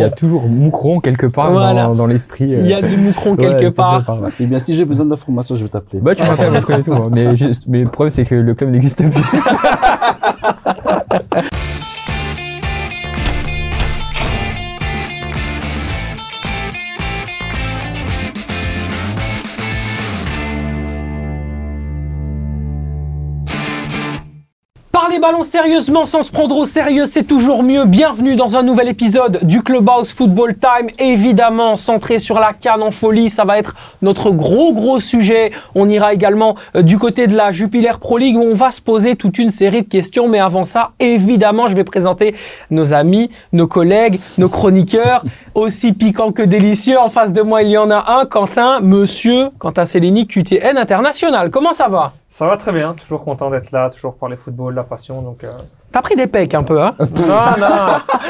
y a toujours Moucron quelque part Voilà. dans, dans l'esprit. Il y a euh, du moucron quelque part. part. C'est bien, si j'ai besoin d'informations, je vais t'appeler. Bah tu m'appelles, je connais tout. hein. Mais, juste, mais le problème c'est que le club n'existe plus. Parler ballon sérieusement sans se prendre au sérieux, c'est toujours mieux. Bienvenue dans un nouvel épisode du Clubhouse Football Time. Évidemment, centré sur la canne en folie, ça va être notre gros gros sujet. On ira également euh, du côté de la Jupiler Pro League où on va se poser toute une série de questions. Mais avant ça, évidemment, je vais présenter nos amis, nos collègues, nos chroniqueurs, aussi piquants que délicieux. En face de moi, il y en a un, Quentin, monsieur Quentin Cellini, QTN International. Comment ça va? Ça va très bien, toujours content d'être là, toujours parler football, la passion. Donc, euh... T'as pris des pecs un peu, hein Non, non,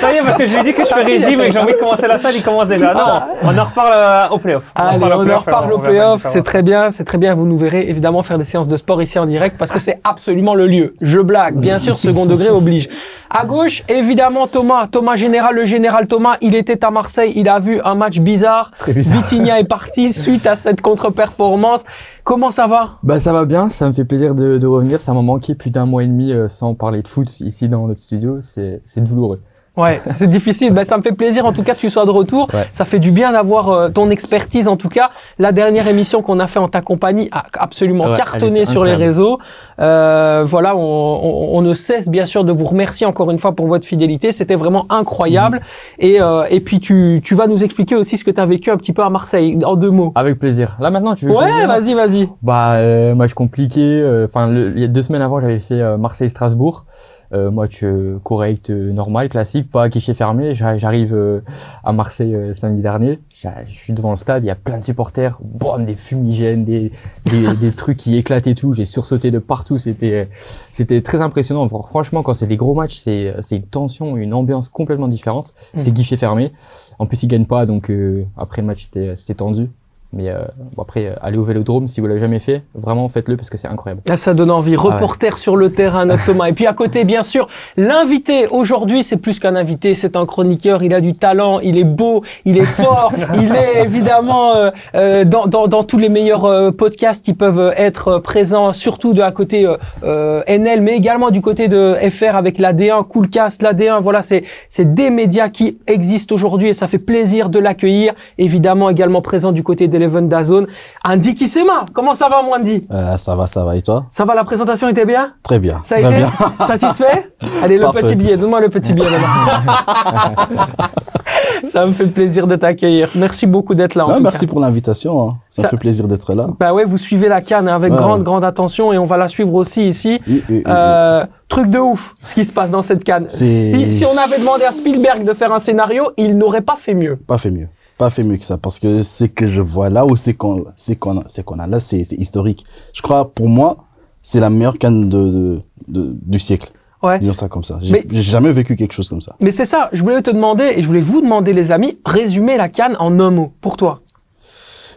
ça y est, parce que je lui ai dit que je fais régime et que j'ai envie de commencer la salle, il commence déjà. Non, on en reparle euh, au playoff. Allez, on en reparle au playoff, c'est très bien, c'est très bien. Vous nous verrez évidemment faire des séances de sport ici en direct parce que c'est absolument le lieu. Je blague, bien sûr, second degré oblige. À gauche, évidemment, Thomas, Thomas Général, le général Thomas, il était à Marseille, il a vu un match bizarre. Très bizarre. Vitinha est parti suite à cette contre-performance. Comment ça va? Bah ça va bien, ça me fait plaisir de, de revenir. Ça m'a manqué plus d'un mois et demi euh, sans parler de foot ici dans notre studio. C'est douloureux. Ouais, c'est difficile. Ben, ça me fait plaisir en tout cas que tu sois de retour. Ouais. Ça fait du bien d'avoir euh, ton expertise en tout cas. La dernière émission qu'on a fait en ta compagnie a absolument Ouais, cartonné sur les réseaux. Euh, voilà, on, on- on ne cesse bien sûr de vous remercier encore une fois pour votre fidélité. C'était vraiment incroyable. Mm. Et, euh, et puis tu, tu vas nous expliquer aussi ce que tu as vécu un petit peu à Marseille en deux mots. Avec plaisir. Là maintenant tu veux Ouais, vas-y, vas-y. Bah match compliqué. Enfin il y a deux semaines avant j'avais fait Marseille-Strasbourg. Euh, match euh, correct, euh, normal, classique, pas à guichet fermé. J'a- J'arrive euh, à Marseille euh, samedi dernier. Je suis devant le stade, il y a plein de supporters, boum, des fumigènes, des, des, des trucs qui éclatent et tout. J'ai sursauté de partout. C'était c'était très impressionnant. Fr- Franchement, quand c'est des gros matchs, c'est c'est une tension, une ambiance complètement différente. C'est guichet fermé. En plus, ils gagnent pas, donc euh, après le match, c'était c'était tendu. Mais euh, bon, après, euh, allez au Vélodrome si vous l'avez jamais fait, vraiment faites-le parce que c'est incroyable. Là, ça donne envie. Reporter sur le terrain, notre Thomas. Et puis à côté, bien sûr, l'invité aujourd'hui, c'est plus qu'un invité, c'est un chroniqueur. Il a du talent, il est beau, il est fort, il est évidemment euh, euh, dans, dans, dans tous les meilleurs euh, podcasts qui peuvent être présents, surtout de à côté NL, mais également du côté de FR avec l'AD1, Coolcast, l'AD1. Voilà, c'est c'est des médias qui existent aujourd'hui et ça fait plaisir de l'accueillir. Évidemment, également présent du côté d'Eleven Dazone, Andy Kissema. Comment ça va, mon Andy Euh, ça va, ça va. Et toi ça va, la présentation était bien Très bien. Ça a Très été bien. satisfait Allez, le petit billet, donne-moi le petit billet. ça me fait plaisir de t'accueillir. Merci beaucoup d'être là. En Non, tout merci cas. pour l'invitation. hein. Ça, Ça- me fait plaisir d'être là. Bah ouais, vous suivez la canne hein, avec Ouais. grande, grande attention et on va la suivre aussi ici. Oui, oui, oui, Euh, truc de ouf, ce qui se passe dans cette canne. Si, si on avait demandé à Spielberg de faire un scénario, il n'aurait pas fait mieux. Pas fait mieux. Pas fait mieux que ça. Parce que c'est que je vois là ou c'est qu'on c'est qu'on a, c'est qu'on a là, c'est c'est historique. Je crois, pour moi, c'est la meilleure canne de, de, de- du siècle. Ouais. Disons ça comme ça. J'ai jamais vécu quelque chose comme ça. Mais c'est ça, je voulais te demander, et je voulais vous demander les amis, résumer la canne en un mot, pour toi.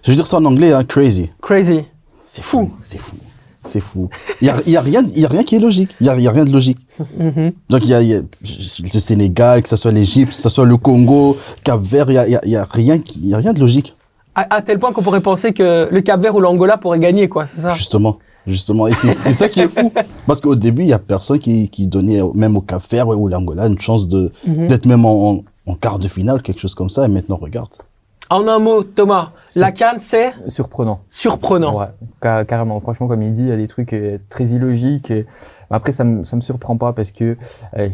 Je veux dire ça en anglais, hein, crazy. Crazy. C'est fou. C'est fou. C'est fou. Il y a, y a rien, il y a rien qui est logique. Il y a, y a rien de logique. Mhm. Donc il y y a le Sénégal, que ce soit l'Égypte, que ce soit le Congo, Cap Vert, il y a, y a, rien qui, il y a rien de logique. À, à tel point qu'on pourrait penser que le Cap-Vert ou l'Angola pourraient gagner, quoi, c'est ça Justement. Justement. Et c'est ça qui est fou. Parce qu'au début, il y a personne qui, qui donnait, même au Cap Vert ou l'Angola, une chance de, Mhm. d'être même en, en, en quart de finale, quelque chose comme ça. Et maintenant, regarde. En un mot, Thomas, la canne, c'est Surprenant. surprenant. Ouais, ca- carrément. Franchement, comme il dit, il y a des trucs euh, très illogiques. et- Après, ça me, ça me surprend pas parce que, euh,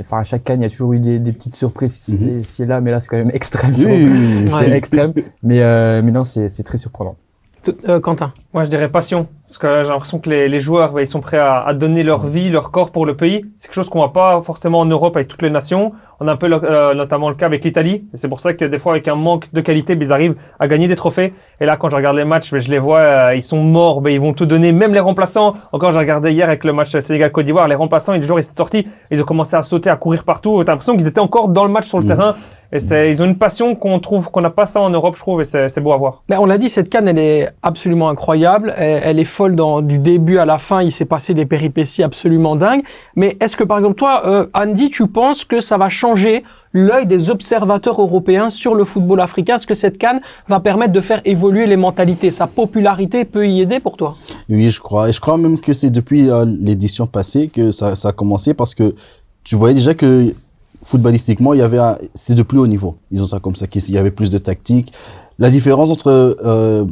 enfin, à chaque canne, il y a toujours eu des, des petites surprises Mhm. ici et là, mais là, c'est quand même extrême. Oui, oui, oui, c'est Ouais. extrême. Mais, euh, mais non, c'est très surprenant. T- euh, Quentin. Moi, je dirais passion. Parce que j'ai l'impression que les, les joueurs, bah, ils sont prêts à, à donner leur vie, leur corps pour le pays. C'est quelque chose qu'on voit pas forcément en Europe avec toutes les nations. On a un peu le- euh, notamment le cas avec l'Italie. Et c'est pour ça que des fois, avec un manque de qualité, bah, ils arrivent à gagner des trophées. Et là, quand je regarde les matchs, bah, je les vois, euh, ils sont morts, bah, ils vont tout donner. Même les remplaçants. Encore, j'ai regardé hier avec le match Sénégal-Côte d'Ivoire, les remplaçants, les joueurs, ils sont sortis. Ils ont commencé à sauter, à courir partout. T'as l'impression qu'ils étaient encore dans le match sur le Mhm. terrain. Et c'est, ils ont une passion qu'on trouve, qu'on n'a pas ça en Europe, je trouve. Et c'est, c'est beau à voir. On l'a dit, cette canne, elle est absolument incroyable. Elle, elle est folle du début à la fin. Il s'est passé des péripéties absolument dingues. Mais est-ce que, par exemple, toi, euh, Andy, tu penses que ça va changer l'œil des observateurs européens sur le football africain? Est-ce que cette canne va permettre de faire évoluer les mentalités? Sa popularité peut y aider pour toi? Oui, je crois. Et je crois même que c'est depuis euh, l'édition passée que ça, a commencé parce que tu voyais déjà que footballistiquement, il y avait c'était de plus haut niveau. Ils ont ça comme ça, qu'il y avait plus de tactique. La différence entre euh,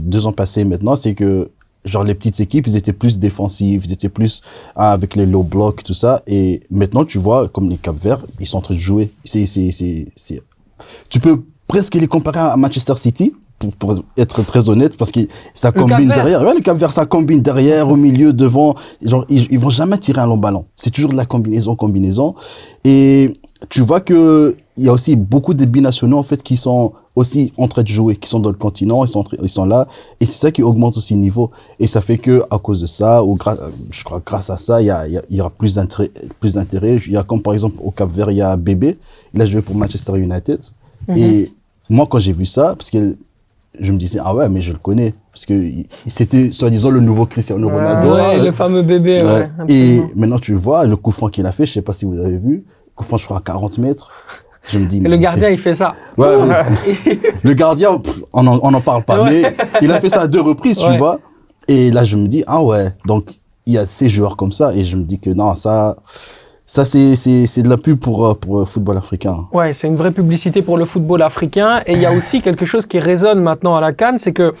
deux ans passés maintenant, c'est que genre les petites équipes, ils étaient plus défensives, ils étaient plus ah, avec les low blocks, tout ça. Et maintenant, tu vois, comme les Cap Verts, ils sont en train de jouer. C'est, c'est, c'est, c'est, tu peux presque les comparer à Manchester City. Pour, pour être très honnête, parce que ça Le combine derrière. Ouais, le Cap Vert, ça combine derrière, au milieu, devant. Genre, ils, ils vont jamais tirer un long ballon. C'est toujours de la combinaison, combinaison. Et tu vois que il y a aussi beaucoup de binationaux, en fait, qui sont aussi en train de jouer, qui sont dans le continent, ils sont, ils sont là. Et c'est ça qui augmente aussi le niveau. Et ça fait que, à cause de ça, ou grâce, je crois, grâce à ça, il y, a, il y, aura plus d'intérêt, plus d'intérêt. Il y a comme, par exemple, au Cap Vert, il y a Bébé. Il a joué pour Manchester United. Et moi, quand j'ai vu ça, parce que je me disais, ah ouais, mais je le connais. Parce que c'était, soi-disant, le nouveau Cristiano Ronaldo. Ouais, le fameux bébé. Ouais, Ouais. et maintenant, tu vois, le coup franc qu'il a fait, je sais pas si vous avez vu, coup franc, je crois, à 40 mètres. Je me dis, mais le gardien, il fait ça. Ouais, le gardien, pff, on n'en parle pas, Ouais. mais il a fait ça à deux reprises, tu vois. Et là, je me dis, ah ouais, donc il y a ces joueurs comme ça, et je me dis que non, ça, ça c'est de la pub pour euh, pour le football africain. Ouais, c'est une vraie publicité pour le football africain. Et il y a aussi quelque chose qui résonne maintenant à la Cannes, c'est que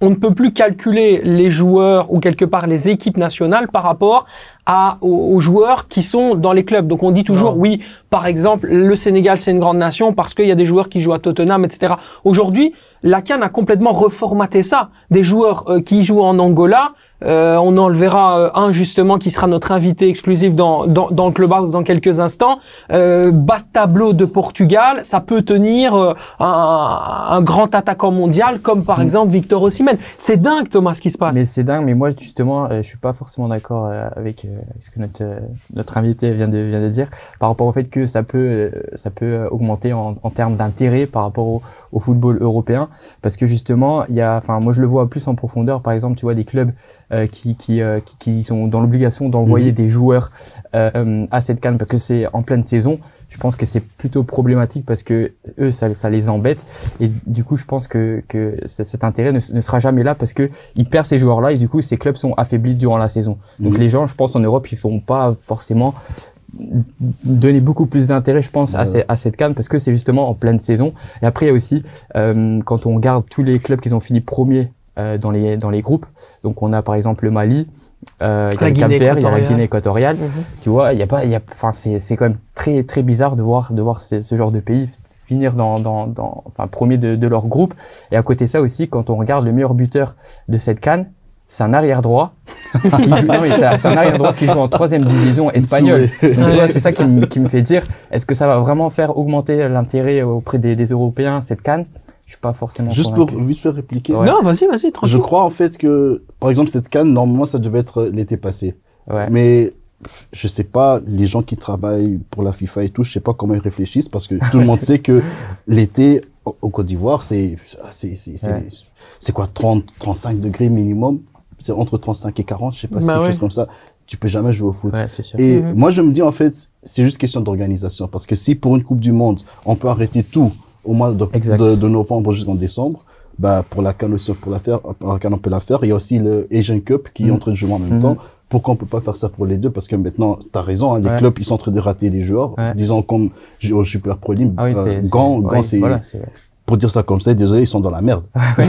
on ne peut plus calculer les joueurs ou quelque part les équipes nationales par rapport à, aux, aux joueurs qui sont dans les clubs. Donc on dit toujours, Non. oui, par exemple, le Sénégal c'est une grande nation parce qu'il y a des joueurs qui jouent à Tottenham, etc. Aujourd'hui, la Cannes a complètement reformaté ça. Des joueurs euh, qui jouent en Angola, euh, on en verra euh, un justement qui sera notre invité exclusif dans, dans, dans le Clubhouse dans quelques instants. Euh, bas de tableau de Portugal, ça peut tenir euh, un, un grand attaquant mondial comme par exemple Victor Osimhen. C'est dingue Thomas ce qui se passe. Mais c'est dingue, mais moi justement, euh, je suis pas forcément d'accord euh, avec ce que notre euh, notre invité vient de vient de dire par rapport au fait que ça peut euh, ça peut augmenter en, en termes d'intérêt par rapport au, au football européen parce que justement il y a enfin moi je le vois plus en profondeur. Par exemple tu vois des clubs euh, qui qui, euh, qui qui sont dans l'obligation d'envoyer des joueurs euh, à cette canne parce que c'est en pleine saison. Je pense que c'est plutôt problématique parce que eux ça, ça les embête. Et du coup je pense que que cet intérêt ne, ne sera jamais là parce que ils perdent ces joueurs là et du coup ces clubs sont affaiblis durant la saison. Donc Mhm. les gens je pense en Europe ils feront pas forcément donner beaucoup plus d'intérêt je pense à, Ouais. ces- à cette canne parce que c'est justement en pleine saison et après il y a aussi euh, quand on regarde tous les clubs qui ont fini premiers euh, dans les dans les groupes donc on a par exemple le Mali euh, il y La a le Cap Guinée Vert il y a la équatoriale. Guinée équatoriale Mhm. tu vois il y a pas il y a enfin c'est c'est quand même très très bizarre de voir de voir ce, ce genre de pays finir dans dans dans enfin premier de, de leur groupe et à côté de ça aussi quand on regarde le meilleur buteur de cette canne c'est un arrière droit c'est c'est un arrière droit qui joue en troisième division espagnole Souhait. donc, tu vois, c'est ça qui me, qui me fait dire est-ce que ça va vraiment faire augmenter l'intérêt auprès des, des Européens cette canne? Je suis pas forcément Juste pour vite faire répliquer. Ouais. Non, vas-y, vas-y, tranquille. Je crois en fait que, par exemple, cette canne, normalement, ça devait être l'été passé. ouais Mais je sais pas, les gens qui travaillent pour la FIFA et tout, je sais pas comment ils réfléchissent parce que tout le monde sait que l'été au, au Côte d'Ivoire, c'est c'est c'est c'est Ouais. c'est quoi 30 35 degrés minimum, c'est entre 35 et 40, je sais pas, Bah quelque ouais. chose comme ça. Tu peux jamais jouer au foot. ouais sûr Et Mhm. moi, je me dis, en fait, c'est juste question d'organisation. Parce que si pour une Coupe du Monde, on peut arrêter tout au mois de, de, de novembre jusqu'en décembre, bah, pour la CAN aussi, on peut la faire, pour la CAN, on peut la faire. Il y a aussi le Asian Cup qui est Mhm. en train de jouer en même temps. Pourquoi on peut pas faire ça pour les deux? Parce que maintenant, t'as raison, hein, les Ouais. clubs, ils sont en train de rater des joueurs. Disons, comme au Super Pro League, ah oui euh, Gant, Gant, c'est pour dire ça comme ça, désolé, ils sont dans la merde. Ouais,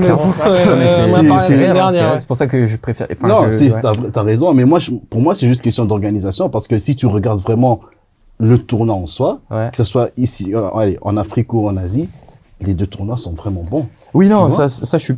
c'est- pour ça que je préfère. enfin, non, je- ouais. t'as, raison, mais moi, je- pour moi, c'est juste question d'organisation parce que si tu regardes vraiment le tournoi en soi, Ouais. que ce soit ici, euh, allez, en Afrique ou en Asie, les deux tournois sont vraiment bons. Oui, non, ça, ça, je suis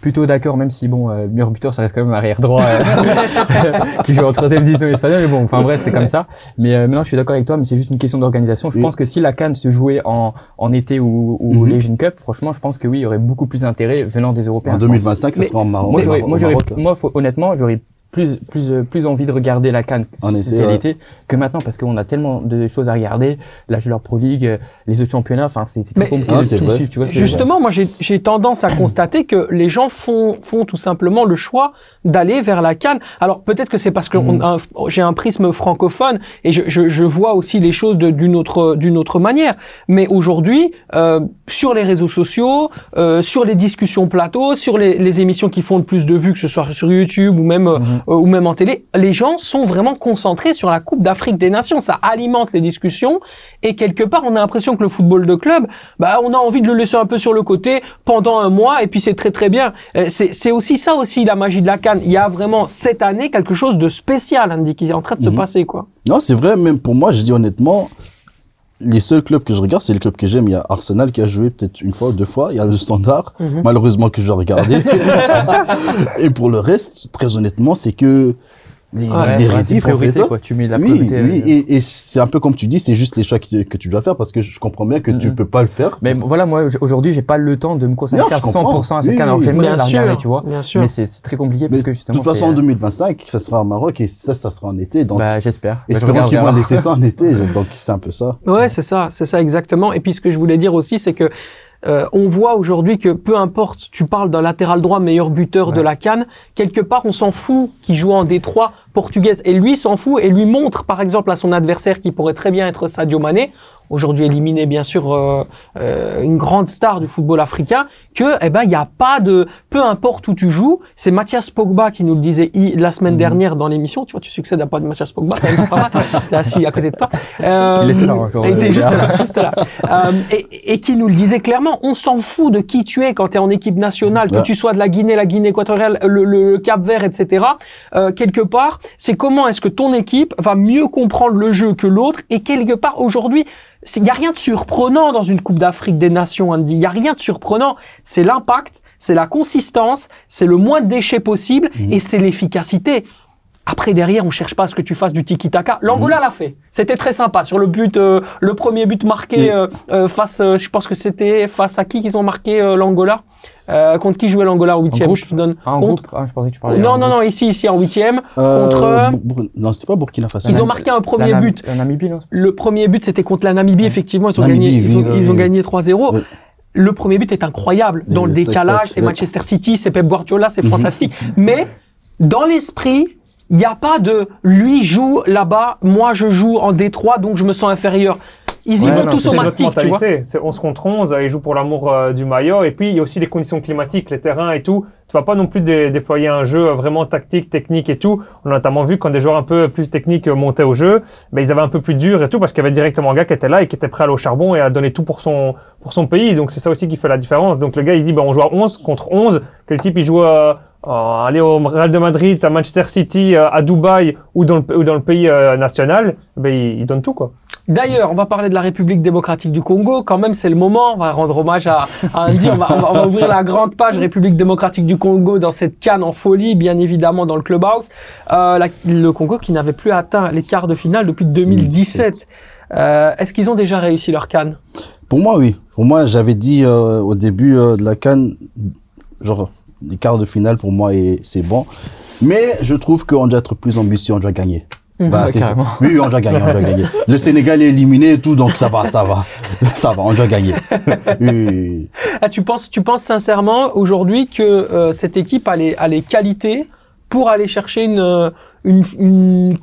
plutôt d'accord, même si, bon, euh, meilleur buteur, ça reste quand même arrière droit, euh, qui joue en troisième division espagnole, mais bon, enfin, bref, c'est comme ça. Mais euh, maintenant, je suis d'accord avec toi, mais c'est juste une question d'organisation. Je Oui. pense que si la Cannes se jouait en, en été ou, ou l'Asian Cup, franchement, je pense que oui, il y aurait beaucoup plus d'intérêt venant des Européens. En je pense. 2025, ça sera en Maroc. Moi, au j'aurais, moi, faut- honnêtement, j'aurais plus plus euh, plus envie de regarder la Cannes En été, c'était ouais. l'été que maintenant parce qu'on a tellement de choses à regarder la Joueur Pro League euh, les autres championnats enfin c'est très compliqué Ah, de c'est tout suivre, tu vois. Justement, moi, j'ai j'ai tendance à constater que les gens font, font tout simplement le choix d'aller vers la Cannes. Alors, peut-être que c'est parce que un- j'ai un prisme francophone et je, je, je vois aussi les choses d'une autre, d'une autre manière. Mais aujourd'hui, euh, sur les réseaux sociaux, euh, sur les discussions plateaux, sur les, les émissions qui font le plus de vues, que ce soit sur YouTube ou même, euh, euh, ou même en télé, les gens sont vraiment concentrés sur la Coupe d'Afrique des Nations. Ça alimente les discussions et quelque part, on a l'impression que le football de club, bah, on a envie de le laisser un peu sur le côté pendant un mois et puis c'est très très bien. Euh, C'est c'est aussi ça aussi la magie de la Cannes. Il y a vraiment cette année quelque chose de spécial, Andy, qui est en train de se Mhm. passer quoi. Non, c'est vrai, même pour moi, je dis honnêtement, les seuls clubs que je regarde, c'est les clubs que j'aime. Il y a Arsenal qui a joué peut-être une fois ou deux fois. Il y a le Standard, Mhm. malheureusement que je regarder. Et pour le reste, très honnêtement, c'est que les, Ouais, les ouais, fait, priorité quoi tu mets la oui, priorité oui, euh, et, et c'est un peu comme tu dis, c'est juste les choix que, que tu dois faire parce que je comprends bien que tu Mhm. peux pas le faire. mais voilà moi aujourd'hui j'ai pas le temps de me consacrer Non, je à 100% à cette Oui, oui, j'aime bien bien la regarder tu vois bien sûr. mais c'est très compliqué Mais parce que de justement toute façon, en euh, 2025, ça sera au Maroc et ça, ça sera en été. Donc, bah j'espère je espérons qu'ils vont laisser ça en été. Donc, c'est un peu ça. Ouais, c'est ça, c'est ça exactement. Et puis ce que je voulais dire aussi, c'est que euh, on voit aujourd'hui que peu importe, tu parles d'un latéral droit meilleur buteur de la Cannes, quelque part on s'en fout qu'il joue en Détroit portugaise et lui s'en fout et lui montre par exemple à son adversaire qui pourrait très bien être Sadio Mané, aujourd'hui éliminé bien sûr euh, euh, une grande star du football africain, que eh ben il y a pas de peu importe où tu joues, c'est Mathias Pogba qui nous le disait la semaine Mhm. dernière dans l'émission, tu vois tu succèdes à pas de Mathias Pogba, c'est pas mal, t'es assis à côté de toi. Euh, Il était là, hein, genre, il était euh, juste là, juste là. Euh, et, et qui nous le disait clairement, on s'en fout de qui tu es quand tu es en équipe nationale, que Ouais. tu sois de la Guinée, la Guinée équatoriale, le, le- le Cap Vert, etc. Euh, quelque part, c'est comment est-ce que ton équipe va mieux comprendre le jeu que l'autre. Et quelque part, aujourd'hui, il n'y a rien de surprenant dans une Coupe d'Afrique des Nations, Andy. Il n'y a rien de surprenant. C'est l'impact, c'est la consistance, c'est le moins de déchets possible et c'est l'efficacité. Après, derrière, on cherche pas à ce que tu fasses du tiki-taka. L'Angola l'a fait. C'était très sympa. Sur le but, euh, le premier but marqué euh, euh, face, euh, je pense que c'était face à qui qu'ils ont marqué euh, l'Angola? Euh, Contre qui jouait l'Angola au huitième Je te donne. Ah, en contre... ah, je pensais que tu parlais Non, en non, non, ici, ici, en huitième. Euh, contre... non, c'était pas Burkina Faso. Ils ont marqué un premier La but. la Namibie non? Le premier but, c'était contre la Namibie, effectivement. Ils ont Namibie, gagné, ils ont, oui, oui, ils ont oui. gagné 3-0. Oui. Le premier but est incroyable. Dans le décalage, c'est. Manchester City, c'est Pep Guardiola, c'est Mhm. fantastique. Mais dans l'esprit, il n'y a pas de lui joue là-bas, moi je joue en Détroit, donc je me sens inférieur. Ils y Ouais, vont non, tous au mastic, tu vois. C'est 11 contre 11. Ils jouent pour l'amour euh, du maillot. Et puis, il y a aussi les conditions climatiques, les terrains et tout. Tu vas pas non plus dé- déployer un jeu euh, vraiment tactique, technique et tout. On a notamment vu quand des joueurs un peu plus techniques euh, montaient au jeu, ben, ils avaient un peu plus dur et tout parce qu'il y avait directement un gars qui était là et qui était prêt à aller au charbon et à donner tout pour son, pour son pays. Donc, c'est ça aussi qui fait la différence. Donc, le gars, il se dit, ben, on joue à 11 contre 11. Que le type, il joue euh, à aller au Real de Madrid, à Manchester City, euh, à Dubaï ou dans le, ou dans le pays euh, national, ben, il, il donne tout, quoi. D'ailleurs, on va parler de la République démocratique du Congo. Quand même, c'est le moment. On va rendre hommage à, Andy. On va, ouvrir la grande page République démocratique du Congo dans cette canne en folie, bien évidemment, dans le clubhouse. Euh, le Congo qui n'avait plus atteint les quarts de finale depuis 2017. Euh, Est-ce qu'ils ont déjà réussi leur canne? Pour moi, oui. Pour moi, j'avais dit euh, au début de la Cannes, genre, les quarts de finale, pour moi, c'est bon. Mais je trouve qu'on doit être plus ambitieux, on doit gagner. Bah, Ouais, c'est ça. Oui, oui, on doit gagner, on doit gagner. Le Sénégal est éliminé et tout, donc ça va, ça va. Ça va, on doit gagner. Oui. Ah, tu penses, tu penses sincèrement aujourd'hui que euh, cette équipe a les, a les qualités pour aller chercher une, euh, une, une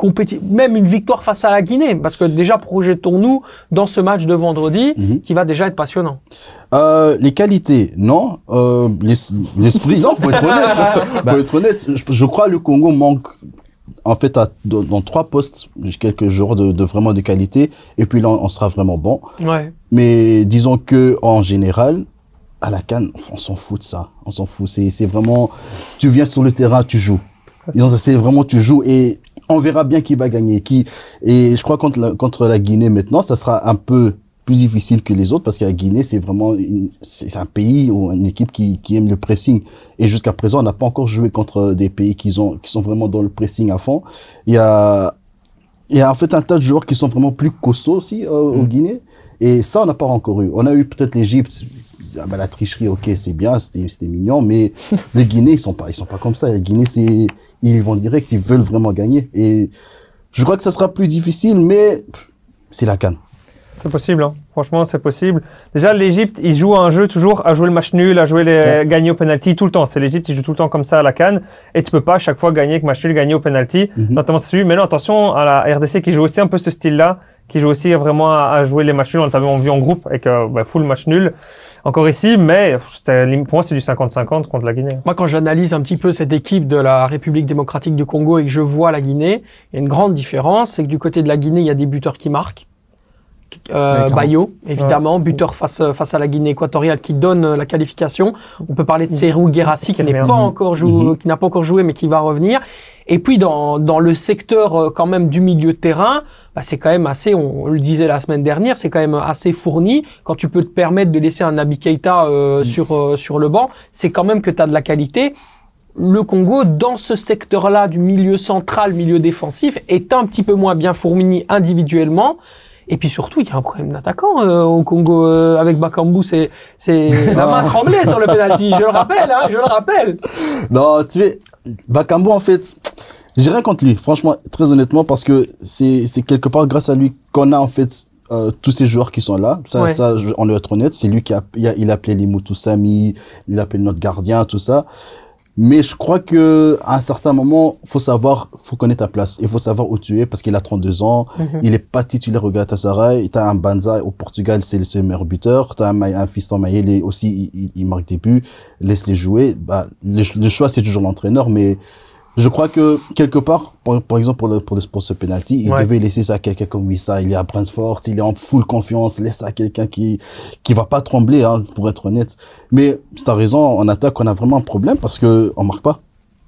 même une victoire face à la Guinée? Parce que déjà, projetons-nous dans ce match de vendredi Mhm. qui va déjà être passionnant. Euh, les qualités, non. Euh, l'es- L'esprit, non, faut être honnête. faut être honnête. Je, je crois que le Congo manque, en fait, à, dans, dans trois postes, quelques joueurs de, de vraiment de qualité. Et puis là, on sera vraiment bon. Ouais. Mais disons que en général, à la canne, on s'en fout de ça. On s'en fout. C'est, vraiment, tu viens sur le terrain, tu joues. Disons, c'est vraiment, tu joues et on verra bien qui va gagner. Qui, et je crois contre la, contre la Guinée maintenant, ça sera un peu plus difficile que les autres parce que la Guinée, c'est vraiment une- c'est un pays ou une équipe qui, qui aime le pressing. Et jusqu'à présent, on n'a pas encore joué contre des pays qui, ont, qui sont vraiment dans le pressing à fond. Il y a, il y a en fait un tas de joueurs qui sont vraiment plus costauds aussi euh, au Guinée. Et ça, on n'a pas encore eu. On a eu peut-être l'Égypte. ah bah, la tricherie, ok, c'est bien, c'était c'était mignon, mais les Guinéens, ils sont pas, ils sont pas comme ça. Les Guinéens, c'est, ils vont direct, ils veulent vraiment gagner. Et je crois que ça sera plus difficile, mais c'est la canne. C'est possible, hein. franchement, c'est possible. Déjà, l'Égypte, ils jouent un jeu toujours à jouer le match nul, à jouer les Ouais. gagner au penalty tout le temps. C'est l'Égypte, ils jouent tout le temps comme ça à la canne, et tu peux pas à chaque fois gagner avec match nul, gagner au penalty. Mhm. Notamment c'est celui. Mais non, attention à la RDC qui joue aussi un peu ce style-là, qui joue aussi vraiment à, à jouer les matchs nuls. On l'avait vu en groupe avec euh, bah, full match nul encore ici, mais c'est- pour moi c'est du 50-50 contre la Guinée. Moi, quand j'analyse un petit peu cette équipe de la République démocratique du Congo et que je vois la Guinée, il y a une grande différence, c'est que du côté de la Guinée, il y a des buteurs qui marquent. Euh. Bayo, évidemment, buteur face, face à la Guinée équatoriale qui donne euh, la qualification. On peut parler de Serou Guérassi qui Qui n'est revient. pas encore joué, Mhm. qui n'a pas encore joué mais qui va revenir. Et puis dans, dans le secteur euh, quand même du milieu de terrain, bah, c'est quand même assez, on, le disait la semaine dernière, c'est quand même assez fourni. Quand tu peux te permettre de laisser un Nabi Keita euh, sur, euh, sur le banc, c'est quand même que tu as de la qualité. Le Congo, dans ce secteur-là du milieu central, milieu défensif, est un petit peu moins bien fourni individuellement. Et puis surtout, il y a un problème d'attaquant euh, au Congo euh, avec Bakambu. C'est c'est la main tremblée sur le penalty. Je le rappelle, hein, je le rappelle. Non, tu sais, Bakambu, en fait, j'ai rien contre lui, franchement, très honnêtement, parce que c'est, c'est quelque part grâce à lui qu'on a, en fait, euh, tous ces joueurs qui sont là. Ça, Ouais. ça, je- on doit être honnête, c'est lui qui a, il a, il a appelé les Sami, il a appelé notre gardien, tout ça. Mais je crois que à un certain moment, faut savoir, faut connaître ta place. Il faut savoir où tu es parce qu'il a 32 ans. Il est pas titulaire au Galatasaray. T'as un Banza au Portugal, c'est le meilleur buteur. T'as un, un Fiston Mayele aussi, il, marque des buts. Laisse-les jouer. Bah, le, le choix, c'est toujours l'entraîneur, mais je crois que quelque part, par, par exemple pour, le, pour, le, pour ce penalty, il Ouais. devait laisser ça à quelqu'un comme Wissa. Il est à Brentford, il est en full confiance. Laisse ça à quelqu'un qui qui va pas trembler, hein, pour être honnête. Mais t'as raison, en attaque, on a vraiment un problème parce que on marque pas.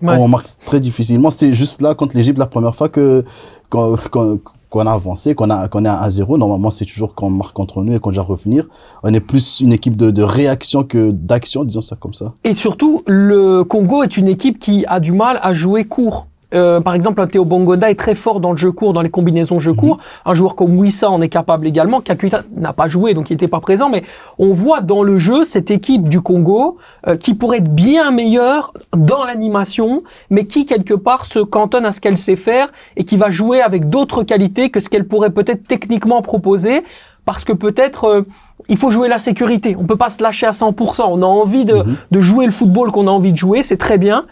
Ouais. On marque très difficilement. C'est juste là contre l'Égypte la première fois que qu'on qu'on- qu'on a avancé, qu'on a qu'on est à 1-0. Normalement, c'est toujours qu'on marque contre nous et qu'on doit revenir. On est plus une équipe de, de réaction que d'action, disons ça comme ça. Et surtout, le Congo est une équipe qui a du mal à jouer court. Euh, par exemple, un Théo Bongoda est très fort dans le jeu court, dans les combinaisons jeu court. Un joueur comme Wissa en est capable également. Kakuta n'a pas joué, donc il n'était pas présent. Mais on voit dans le jeu cette équipe du Congo euh, qui pourrait être bien meilleure dans l'animation, mais qui quelque part se cantonne à ce qu'elle sait faire et qui va jouer avec d'autres qualités que ce qu'elle pourrait peut-être techniquement proposer, parce que peut-être euh, il faut jouer la sécurité. On peut pas se lâcher à 100%. On a envie de, de jouer le football qu'on a envie de jouer, c'est très bien,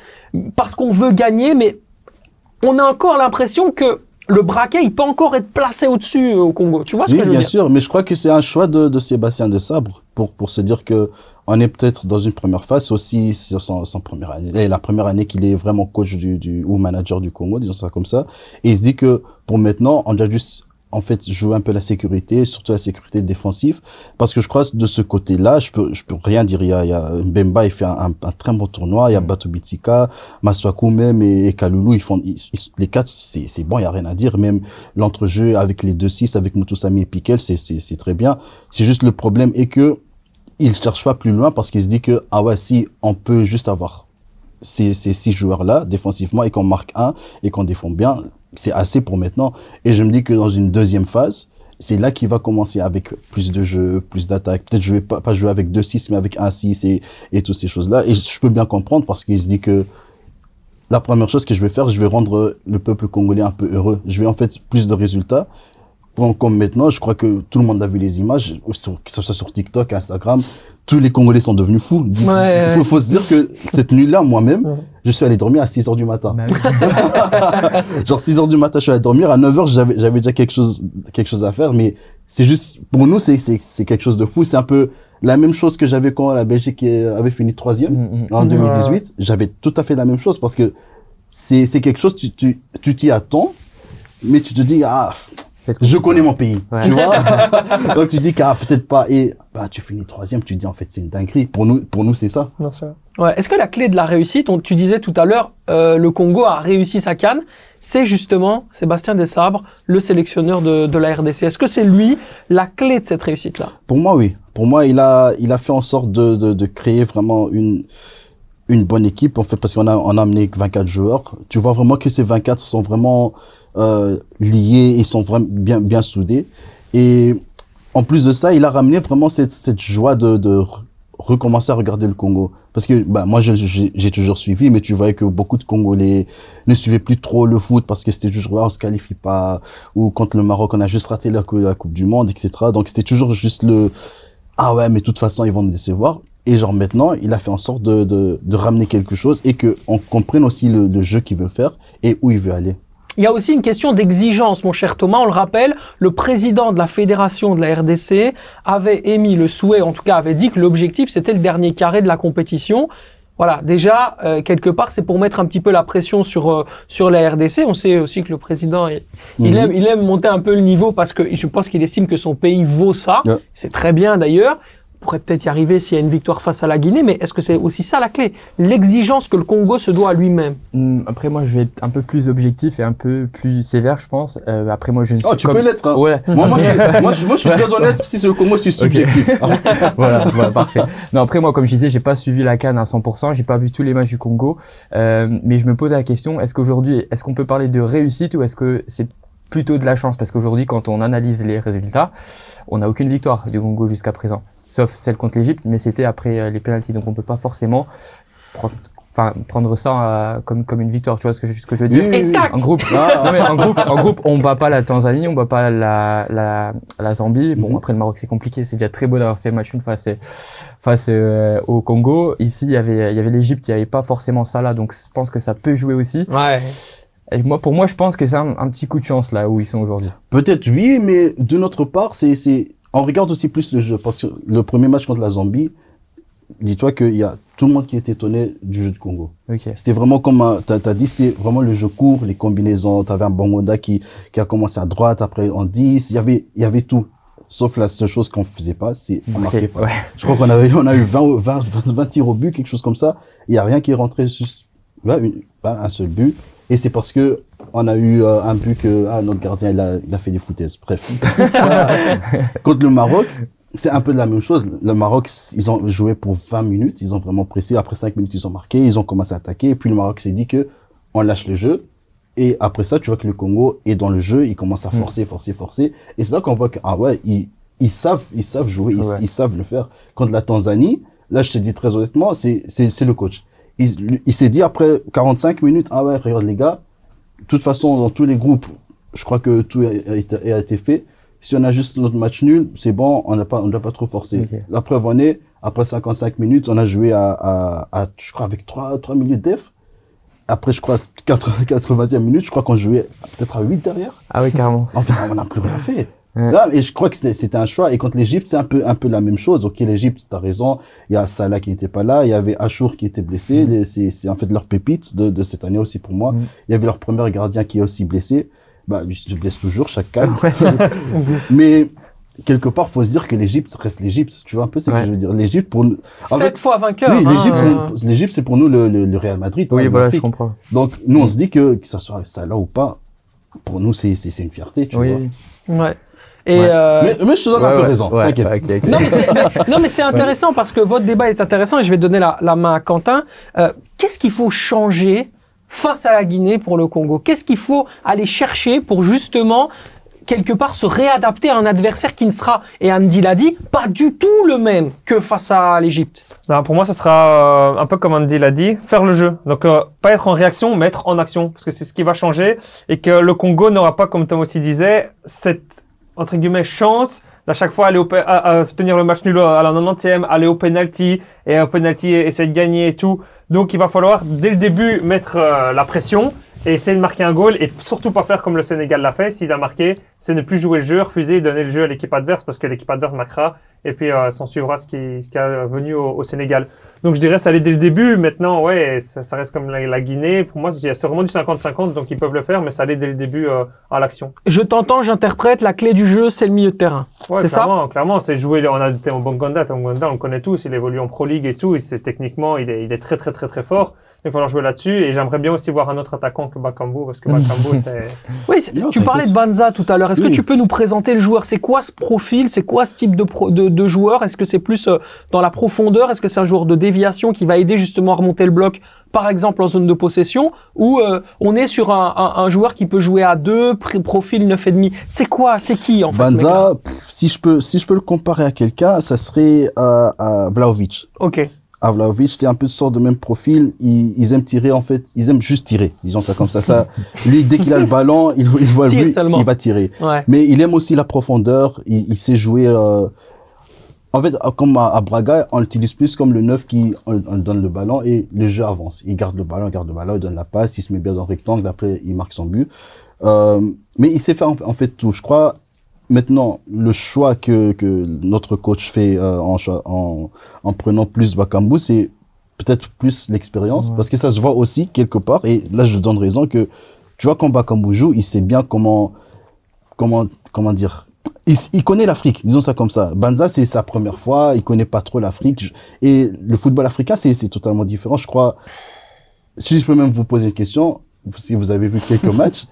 parce qu'on veut gagner, mais on a encore l'impression que le braquet, il peut encore être placé au-dessus euh, au Congo. Tu vois ce Oui, que je veux bien dire? sûr, mais je crois que c'est un choix de, de Sébastien de Sabre pour, pour se dire que on est peut-être dans une première phase aussi sur son, son première année, la première année qu'il est vraiment coach du, du, ou manager du Congo, disons ça comme ça. Et il se dit que pour maintenant, on doit juste en fait jouer un peu la sécurité, surtout la sécurité défensive, parce que je crois que de ce côté-là, je peux je peux rien dire. Il y a, il y a Mbemba, il fait un, un, un très bon tournoi. Il y a Batu Bitika, Maswaku même et, et Kalulu, ils font ils- ils- les quatre, c'est c'est bon, il y a rien à dire. Même l'entrejeu avec les deux six, avec Mutusami et Piquel, c'est c'est c'est très bien. C'est juste le problème est que il cherche pas plus loin parce qu'il se dit que ah ouais si on peut juste avoir ces, ces six joueurs-là défensivement et qu'on marque un et qu'on défend bien, c'est assez pour maintenant. Et je me dis que dans une deuxième phase, c'est là qu'il va commencer avec plus de jeux, plus d'attaques. Peut-être jouer pas, pas jouer avec 2-6, mais avec 1-6 et, et toutes ces choses-là. Et je peux bien comprendre parce qu'il se dit que la première chose que je vais faire, je vais rendre le peuple congolais un peu heureux. Je vais en fait plus de résultats. Comme maintenant, je crois que tout le monde a vu les images, sur- que ce soit sur TikTok, Instagram, tous les Congolais sont devenus fous. Dis- Ouais, faut, ouais. faut se dire que cette nuit-là, moi-même, Ouais. je suis allé dormir à 6 heures du matin. Bah. Genre 6 heures du matin, je suis allé dormir. À 9 heures, j'avais, j'avais déjà quelque chose, quelque chose à faire. Mais c'est juste, pour nous, c'est, c'est, c'est quelque chose de fou. C'est un peu la même chose que j'avais quand la Belgique avait fini troisième Mm, mm. en 2018. J'avais tout à fait la même chose parce que c'est, c'est quelque chose, tu, tu, tu t'y attends, mais tu te dis, ah, je connais mon pays. Ouais. Tu vois? Donc tu dis qu'ah, peut-être pas. Et, bah, tu finis troisième, tu dis, en fait, c'est une dinguerie. Pour nous, pour nous, c'est ça. Bien sûr. Ouais. Est-ce que la clé de la réussite, on, tu disais tout à l'heure, euh, le Congo a réussi sa canne, c'est justement Sébastien Desabre, le sélectionneur de, de la RDC. Est-ce que c'est lui la clé de cette réussite-là? Pour moi, oui. Pour moi, il a, il a fait en sorte de, de, de créer vraiment une, une bonne équipe, en fait, parce qu'on a, on a amené 24 joueurs. Tu vois vraiment que ces 24 sont vraiment euh, liés, ils sont vraiment bien, bien soudés. Et en plus de ça, il a ramené vraiment cette, cette joie de, de re- recommencer à regarder le Congo. Parce que bah, moi, j'ai toujours suivi, mais tu voyais que beaucoup de Congolais ne suivaient plus trop le foot parce que c'était toujours, ouais, on se qualifie pas, ou contre le Maroc, on a juste raté la, la Coupe du Monde, etc. Donc c'était toujours juste le, ah ouais, mais de toute façon, ils vont nous décevoir. Et genre maintenant, il a fait en sorte de, de, de ramener quelque chose et que on comprenne aussi le, le jeu qu'il veut faire et où il veut aller. Il y a aussi une question d'exigence, mon cher Thomas. On le rappelle, le président de la fédération de la RDC avait émis le souhait, en tout cas avait dit que l'objectif c'était le dernier carré de la compétition. Voilà, déjà euh, quelque part c'est pour mettre un petit peu la pression sur euh, sur la RDC. On sait aussi que le président il, il Mhm. aime il aime monter un peu le niveau parce que je pense qu'il estime que son pays vaut ça. C'est très bien d'ailleurs. On pourrait peut-être y arriver s'il y a une victoire face à la Guinée, mais est-ce que c'est aussi ça la clé? L'exigence que le Congo se doit à lui-même. Hum, Après, moi, je vais être un peu plus objectif et un peu plus sévère, je pense. Euh, après, moi, je ne suis Oh, tu comme- peux l'être. Hein. Ouais. Moi, moi, je, moi, je, moi, je suis très honnête. Si c'est le Congo, je suis subjectif. voilà, voilà, parfait. Non, après moi, comme je disais, j'ai pas suivi la Cannes à 100%, j'ai pas vu tous les matchs du Congo, euh, mais je me pose la question est-ce qu'aujourd'hui, est-ce qu'on peut parler de réussite ou est-ce que c'est plutôt de la chance? Parce qu'aujourd'hui, quand on analyse les résultats, on n'a aucune victoire du Congo jusqu'à présent, sauf celle contre l'Égypte, mais c'était après euh, les pénalties, donc on peut pas forcément prendre, enfin, prendre ça euh, comme comme une victoire. Tu vois ce que je, ce que je veux dire? Oui, oui, oui. tac En groupe, Ah. non mais en groupe, en groupe, on bat pas la Tanzanie, on bat pas la la, la Zambie. Bon Mhm. après le Maroc c'est compliqué, c'est déjà très beau d'avoir fait match une face face euh, au Congo. Ici il y avait il y avait l'Égypte, il y avait pas forcément ça là, donc je pense que ça peut jouer aussi. Ouais. Et moi pour moi je pense que c'est un, un petit coup de chance là où ils sont aujourd'hui. Peut-être oui, mais d'une autre part, c'est, c'est, on regarde aussi plus le jeu. Parce que le premier match contre la Zambie, dis-toi qu'il y a tout le monde qui est étonné du jeu de Congo. Ok. C'était vraiment comme, un- t'as, t'as dit, c'était vraiment le jeu court, les combinaisons. T'avais un Bongoda qui, qui a commencé à droite, après en 10. Il y avait, il y avait tout. Sauf la seule chose qu'on faisait pas, c'est on marquait pas. ouais. Je crois qu'on avait, on a eu 20, 20, 20 tirs au but, quelque chose comme ça. Il y a rien qui est rentré juste, une- pas un seul but. Et c'est parce que on a eu euh, un but que ah, notre gardien il a, il a fait des foutaises. Bref. Contre le Maroc, c'est un peu la même chose. Le Maroc, ils ont joué pour 20 minutes, ils ont vraiment pressé. Après 5 minutes, ils ont marqué, ils ont commencé à attaquer. Et puis le Maroc s'est dit que on lâche le jeu. Et après ça, tu vois que le Congo est dans le jeu, il commence à forcer, forcer, forcer. Et c'est là qu'on voit que, ah ouais, ils, ils savent, ils savent jouer, ils, Ouais. ils savent le faire. Contre la Tanzanie, là, je te dis très honnêtement, c'est le coach. Il, il s'est dit après 45 minutes, ah ouais, regarde les gars, de toute façon, dans tous les groupes, je crois que tout a, été, a été fait. Si on a juste notre match nul, c'est bon, on n'a pas, on doit pas trop forcer. Ok. La preuve en est, après 55 minutes, on a joué à, à, à je crois, avec 3, 3 minutes def. Après, je crois, 80, 80e minute, je crois qu'on jouait peut-être à 8 derrière. Ah oui carrément. Enfin, on n'a plus rien fait. Ouais. Là, et je crois que c'était- un choix. Et contre l'Égypte, c'est un peu, un peu la même chose. Ok, l'Égypte, t'as raison. Il y a Salah qui n'était pas là. Il y avait Achour qui était blessé. Les- C'est c'est en fait leur pépite de, de cette année aussi pour moi. Mm. Il y avait leur premier gardien qui est aussi blessé. Bah, lui se blesse toujours, chaque cas. Ouais. Mais quelque part, faut se dire que l'Égypte reste l'Égypte. Tu vois un peu ce que je veux dire. L'Égypte pour nous. Sept fait, fois vainqueur. oui, hein, l'Égypte, euh, c'est pour nous le, le, le Real Madrid. Oui hein, voilà je comprends. Donc, nous, on se dit que, que ça soit Salah ou pas, pour nous, c'est, c'est, c'est une fierté, tu Oui. vois. oui. Ouais. Et Ouais. euh, Mais, mais je te donne un peu ouais, raison, ouais, t'inquiète. ok, ok. non mais c'est mais- non, mais c'est intéressant parce que votre débat est intéressant et je vais donner la, la main à Quentin. Euh, Qu'est-ce qu'il faut changer face à la Guinée pour le Congo? Qu'est-ce qu'il faut aller chercher pour justement quelque part se réadapter à un adversaire qui ne sera, et Andy l'a dit, pas du tout le même que face à l'Égypte? Non, pour moi, ça sera euh, un peu comme Andy l'a dit, faire le jeu. Donc, euh, pas être en réaction, mais être en action, parce que c'est ce qui va changer, et que le Congo n'aura pas, comme Tom aussi disait, cette entre guillemets chance d'à chaque fois aller au à tenir le match nul à la 90e, aller au penalty et au penalty essayer de gagner et tout. Donc, il va falloir dès le début mettre euh, la pression et essayer de marquer un goal et surtout pas faire comme le Sénégal l'a fait. S'il a marqué, c'est ne plus jouer le jeu, refuser, donner le jeu à l'équipe adverse parce que l'équipe adverse marquera et puis euh, s'en suivra ce qui, ce qui est venu au, au Sénégal. Donc je dirais ça allait dès le début. Maintenant, ouais, ça, ça reste comme la, la Guinée. Pour moi, c'est vraiment du 50-50, donc ils peuvent le faire, mais ça allait dès le début euh, à l'action. Je t'entends, j'interprète, la clé du jeu, c'est le milieu de terrain. Ouais, C'est ça? clairement, c'est jouer. On a Bongonda, Théo Bongonda, on le connaît tous. Il évolue en Pro League et tout. Et c'est techniquement, il est, il est très très très très fort. Il va falloir jouer là-dessus. Et j'aimerais bien aussi voir un autre attaquant que Bakambu, parce que Bakambu, c'est... Oui, Non, tu parlais de. Banza tout à l'heure. Est-ce que tu peux nous présenter le joueur? C'est quoi ce profil? C'est quoi ce type de, pro- de, de joueur? Est-ce que c'est plus euh, dans la profondeur? Est-ce que c'est un joueur de déviation qui va aider justement à remonter le bloc, par exemple en zone de possession? Ou euh, on est sur un, un, un joueur qui peut jouer à deux, pr- profil 9,5 C'est quoi? C'est qui en fait Banza, pff, si je peux, si je peux le comparer à quelqu'un, ça serait euh, à Vlaovic. Ok. À Vlaovic, c'est un peu de sorte de même profil. Ils, ils aiment tirer en fait, ils aiment juste tirer. Disons ça comme ça. Ça, lui, dès qu'il a le ballon, il, il voit lui, seulement. il va tirer. Ouais. Mais il aime aussi la profondeur. Il, il sait jouer. euh, En fait, comme à, à Braga, on l'utilise plus comme le neuf qui on, on donne le ballon et le jeu avance. Il garde le ballon, il garde le ballon, il donne la passe, il se met bien dans le rectangle. Après, il marque son but. Euh, mais il sait faire en, en fait tout. Je crois maintenant le choix que, que notre coach fait euh, en, en, en prenant plus Bakambu, c'est peut-être plus l'expérience parce que ça se voit aussi quelque part. Et là, je donne raison que tu vois quand Bakambu joue, il sait bien comment comment comment dire. Il, il connaît l'Afrique, disons ça comme ça. Banza, c'est sa première fois, il connaît pas trop l'Afrique. Et le football africain, c'est totalement différent. Je crois. Si je peux même vous poser une question, si vous avez vu quelques matchs,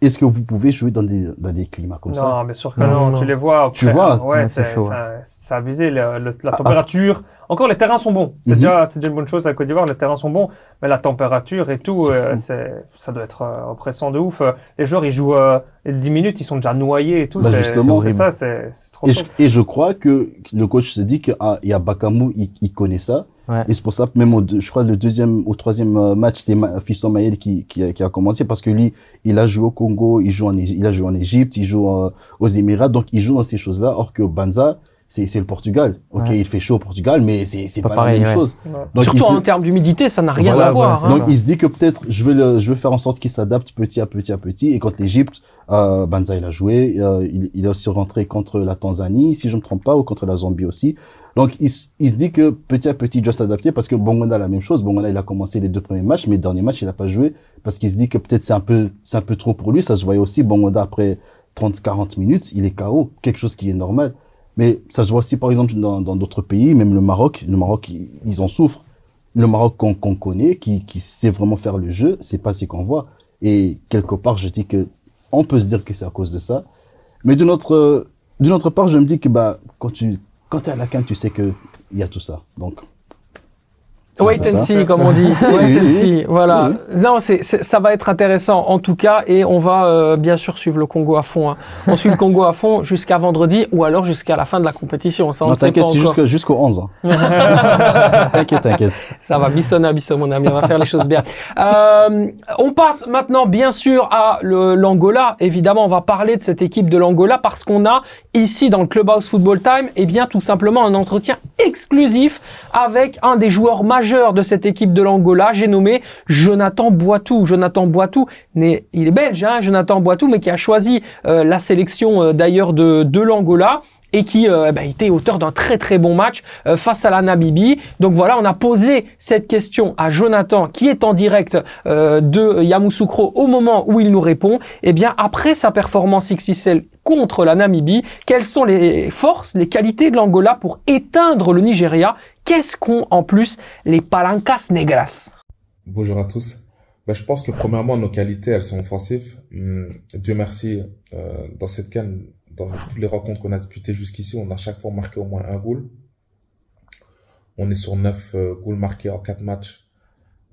est-ce que vous pouvez jouer dans des dans des climats comme ça? Non, bien sûr que Non, non. non. Tu les vois. Tu après, vois? Ouais, c'est abusé. le- le- la Ah, température. Encore, les terrains sont bons. C'est Mhm. déjà, c'est déjà une bonne chose à Côte d'Ivoire. Les terrains sont bons, mais la température et tout, C'est euh, ça doit être euh, oppressant de ouf. Euh, Les joueurs, ils jouent euh, 10 minutes, ils sont déjà noyés et tout. Bah, c'est, justement. c'est ça, c'est, trop Et chaud. je, et je crois que le coach se dit qu'il y a Bakamu, il, il connaît ça. Ouais. Et c'est pour ça que même au, deux- je crois le deuxième ou troisième euh, match, c'est Ma- Fiston Maël qui, qui, a, qui a commencé parce que lui, il a joué au Congo, il joue en, il a joué en Égypte, il joue euh, aux Émirats, donc il joue dans ces choses-là. Or que Banza, c'est c'est le Portugal. Ok, Ouais. il fait chaud au Portugal, mais c'est c'est Pas pas, pareil, la même ouais. chose. Ouais. Donc, Surtout se- en termes d'humidité, ça n'a rien Voilà, à voir. voilà, hein. donc il se dit que peut-être je vais le, je vais faire en sorte qu'il s'adapte petit à petit à petit. Et contre l'Égypte, euh, Banza il a joué, euh, il, il est aussi rentré contre la Tanzanie, si je me trompe pas, ou contre la Zambie aussi. Donc il, se dit que petit à petit il doit s'adapter parce que Bongonda la même chose. Bongonda il a commencé les deux premiers matchs, mais le dernier match il a pas joué parce qu'il se dit que peut-être c'est un peu c'est un peu trop pour lui. Ça se voyait aussi. Bongonda après 30-40 minutes, il est KO, quelque chose qui est normal. Mais ça se voit aussi par exemple dans d'autres pays, même le Maroc. Le Maroc ils, ils en souffrent le Maroc qu'on qu'on connaît, qui, qui sait vraiment faire le jeu, c'est pas ce qu'on voit. Et quelque part, je dis que on peut se dire que c'est à cause de ça. Mais d'une autre, d'une autre part, je me dis que bah, quand tu quand t'es à la canne, tu sais que il y a tout ça. Donc, Wait and see, comme on dit. Wait and see. Voilà. Non, c'est, c'est- ça va être intéressant en tout cas, et on va euh, bien sûr suivre le Congo à fond. hein. On suit le Congo à fond jusqu'à vendredi ou alors jusqu'à la fin de la compétition. Ça, on Non, t'inquiète, c'est jusqu'au jusqu'au 11. hein. t'inquiète, t'inquiète. Ça va, bissonne à bisson, mon ami, on va faire les choses bien. Euh, on passe maintenant, bien sûr, à l'Angola. Évidemment, on va parler de cette équipe de l'Angola parce qu'on a ici dans le Clubhouse Football Time, eh bien, tout simplement un entretien exclusif avec un des joueurs majeurs de cette équipe de l'Angola. J'ai nommé Jonathan Boitou. Jonathan Boitou, il est belge, hein, Jonathan Boitou, mais qui a choisi euh, la sélection euh, d'ailleurs de, de l'Angola et qui euh, bah, était auteur d'un très très bon match euh, face à la Namibie. Donc voilà, on a posé cette question à Jonathan qui est en direct euh, de Yamoussoukro au moment où il nous répond. Eh bien, après sa performance XXL contre la Namibie, quelles sont les forces, les qualités de l'Angola pour éteindre le Nigeria? Qu'est-ce qu'ont en plus les palancas negras? Bonjour à tous. Ben, je pense que premièrement, nos qualités, elles sont offensives. Hum, Dieu merci, euh, dans cette canne, dans toutes les rencontres qu'on a disputées jusqu'ici, on a chaque fois marqué au moins un goal. On est sur neuf euh, goals marqués en quatre matchs.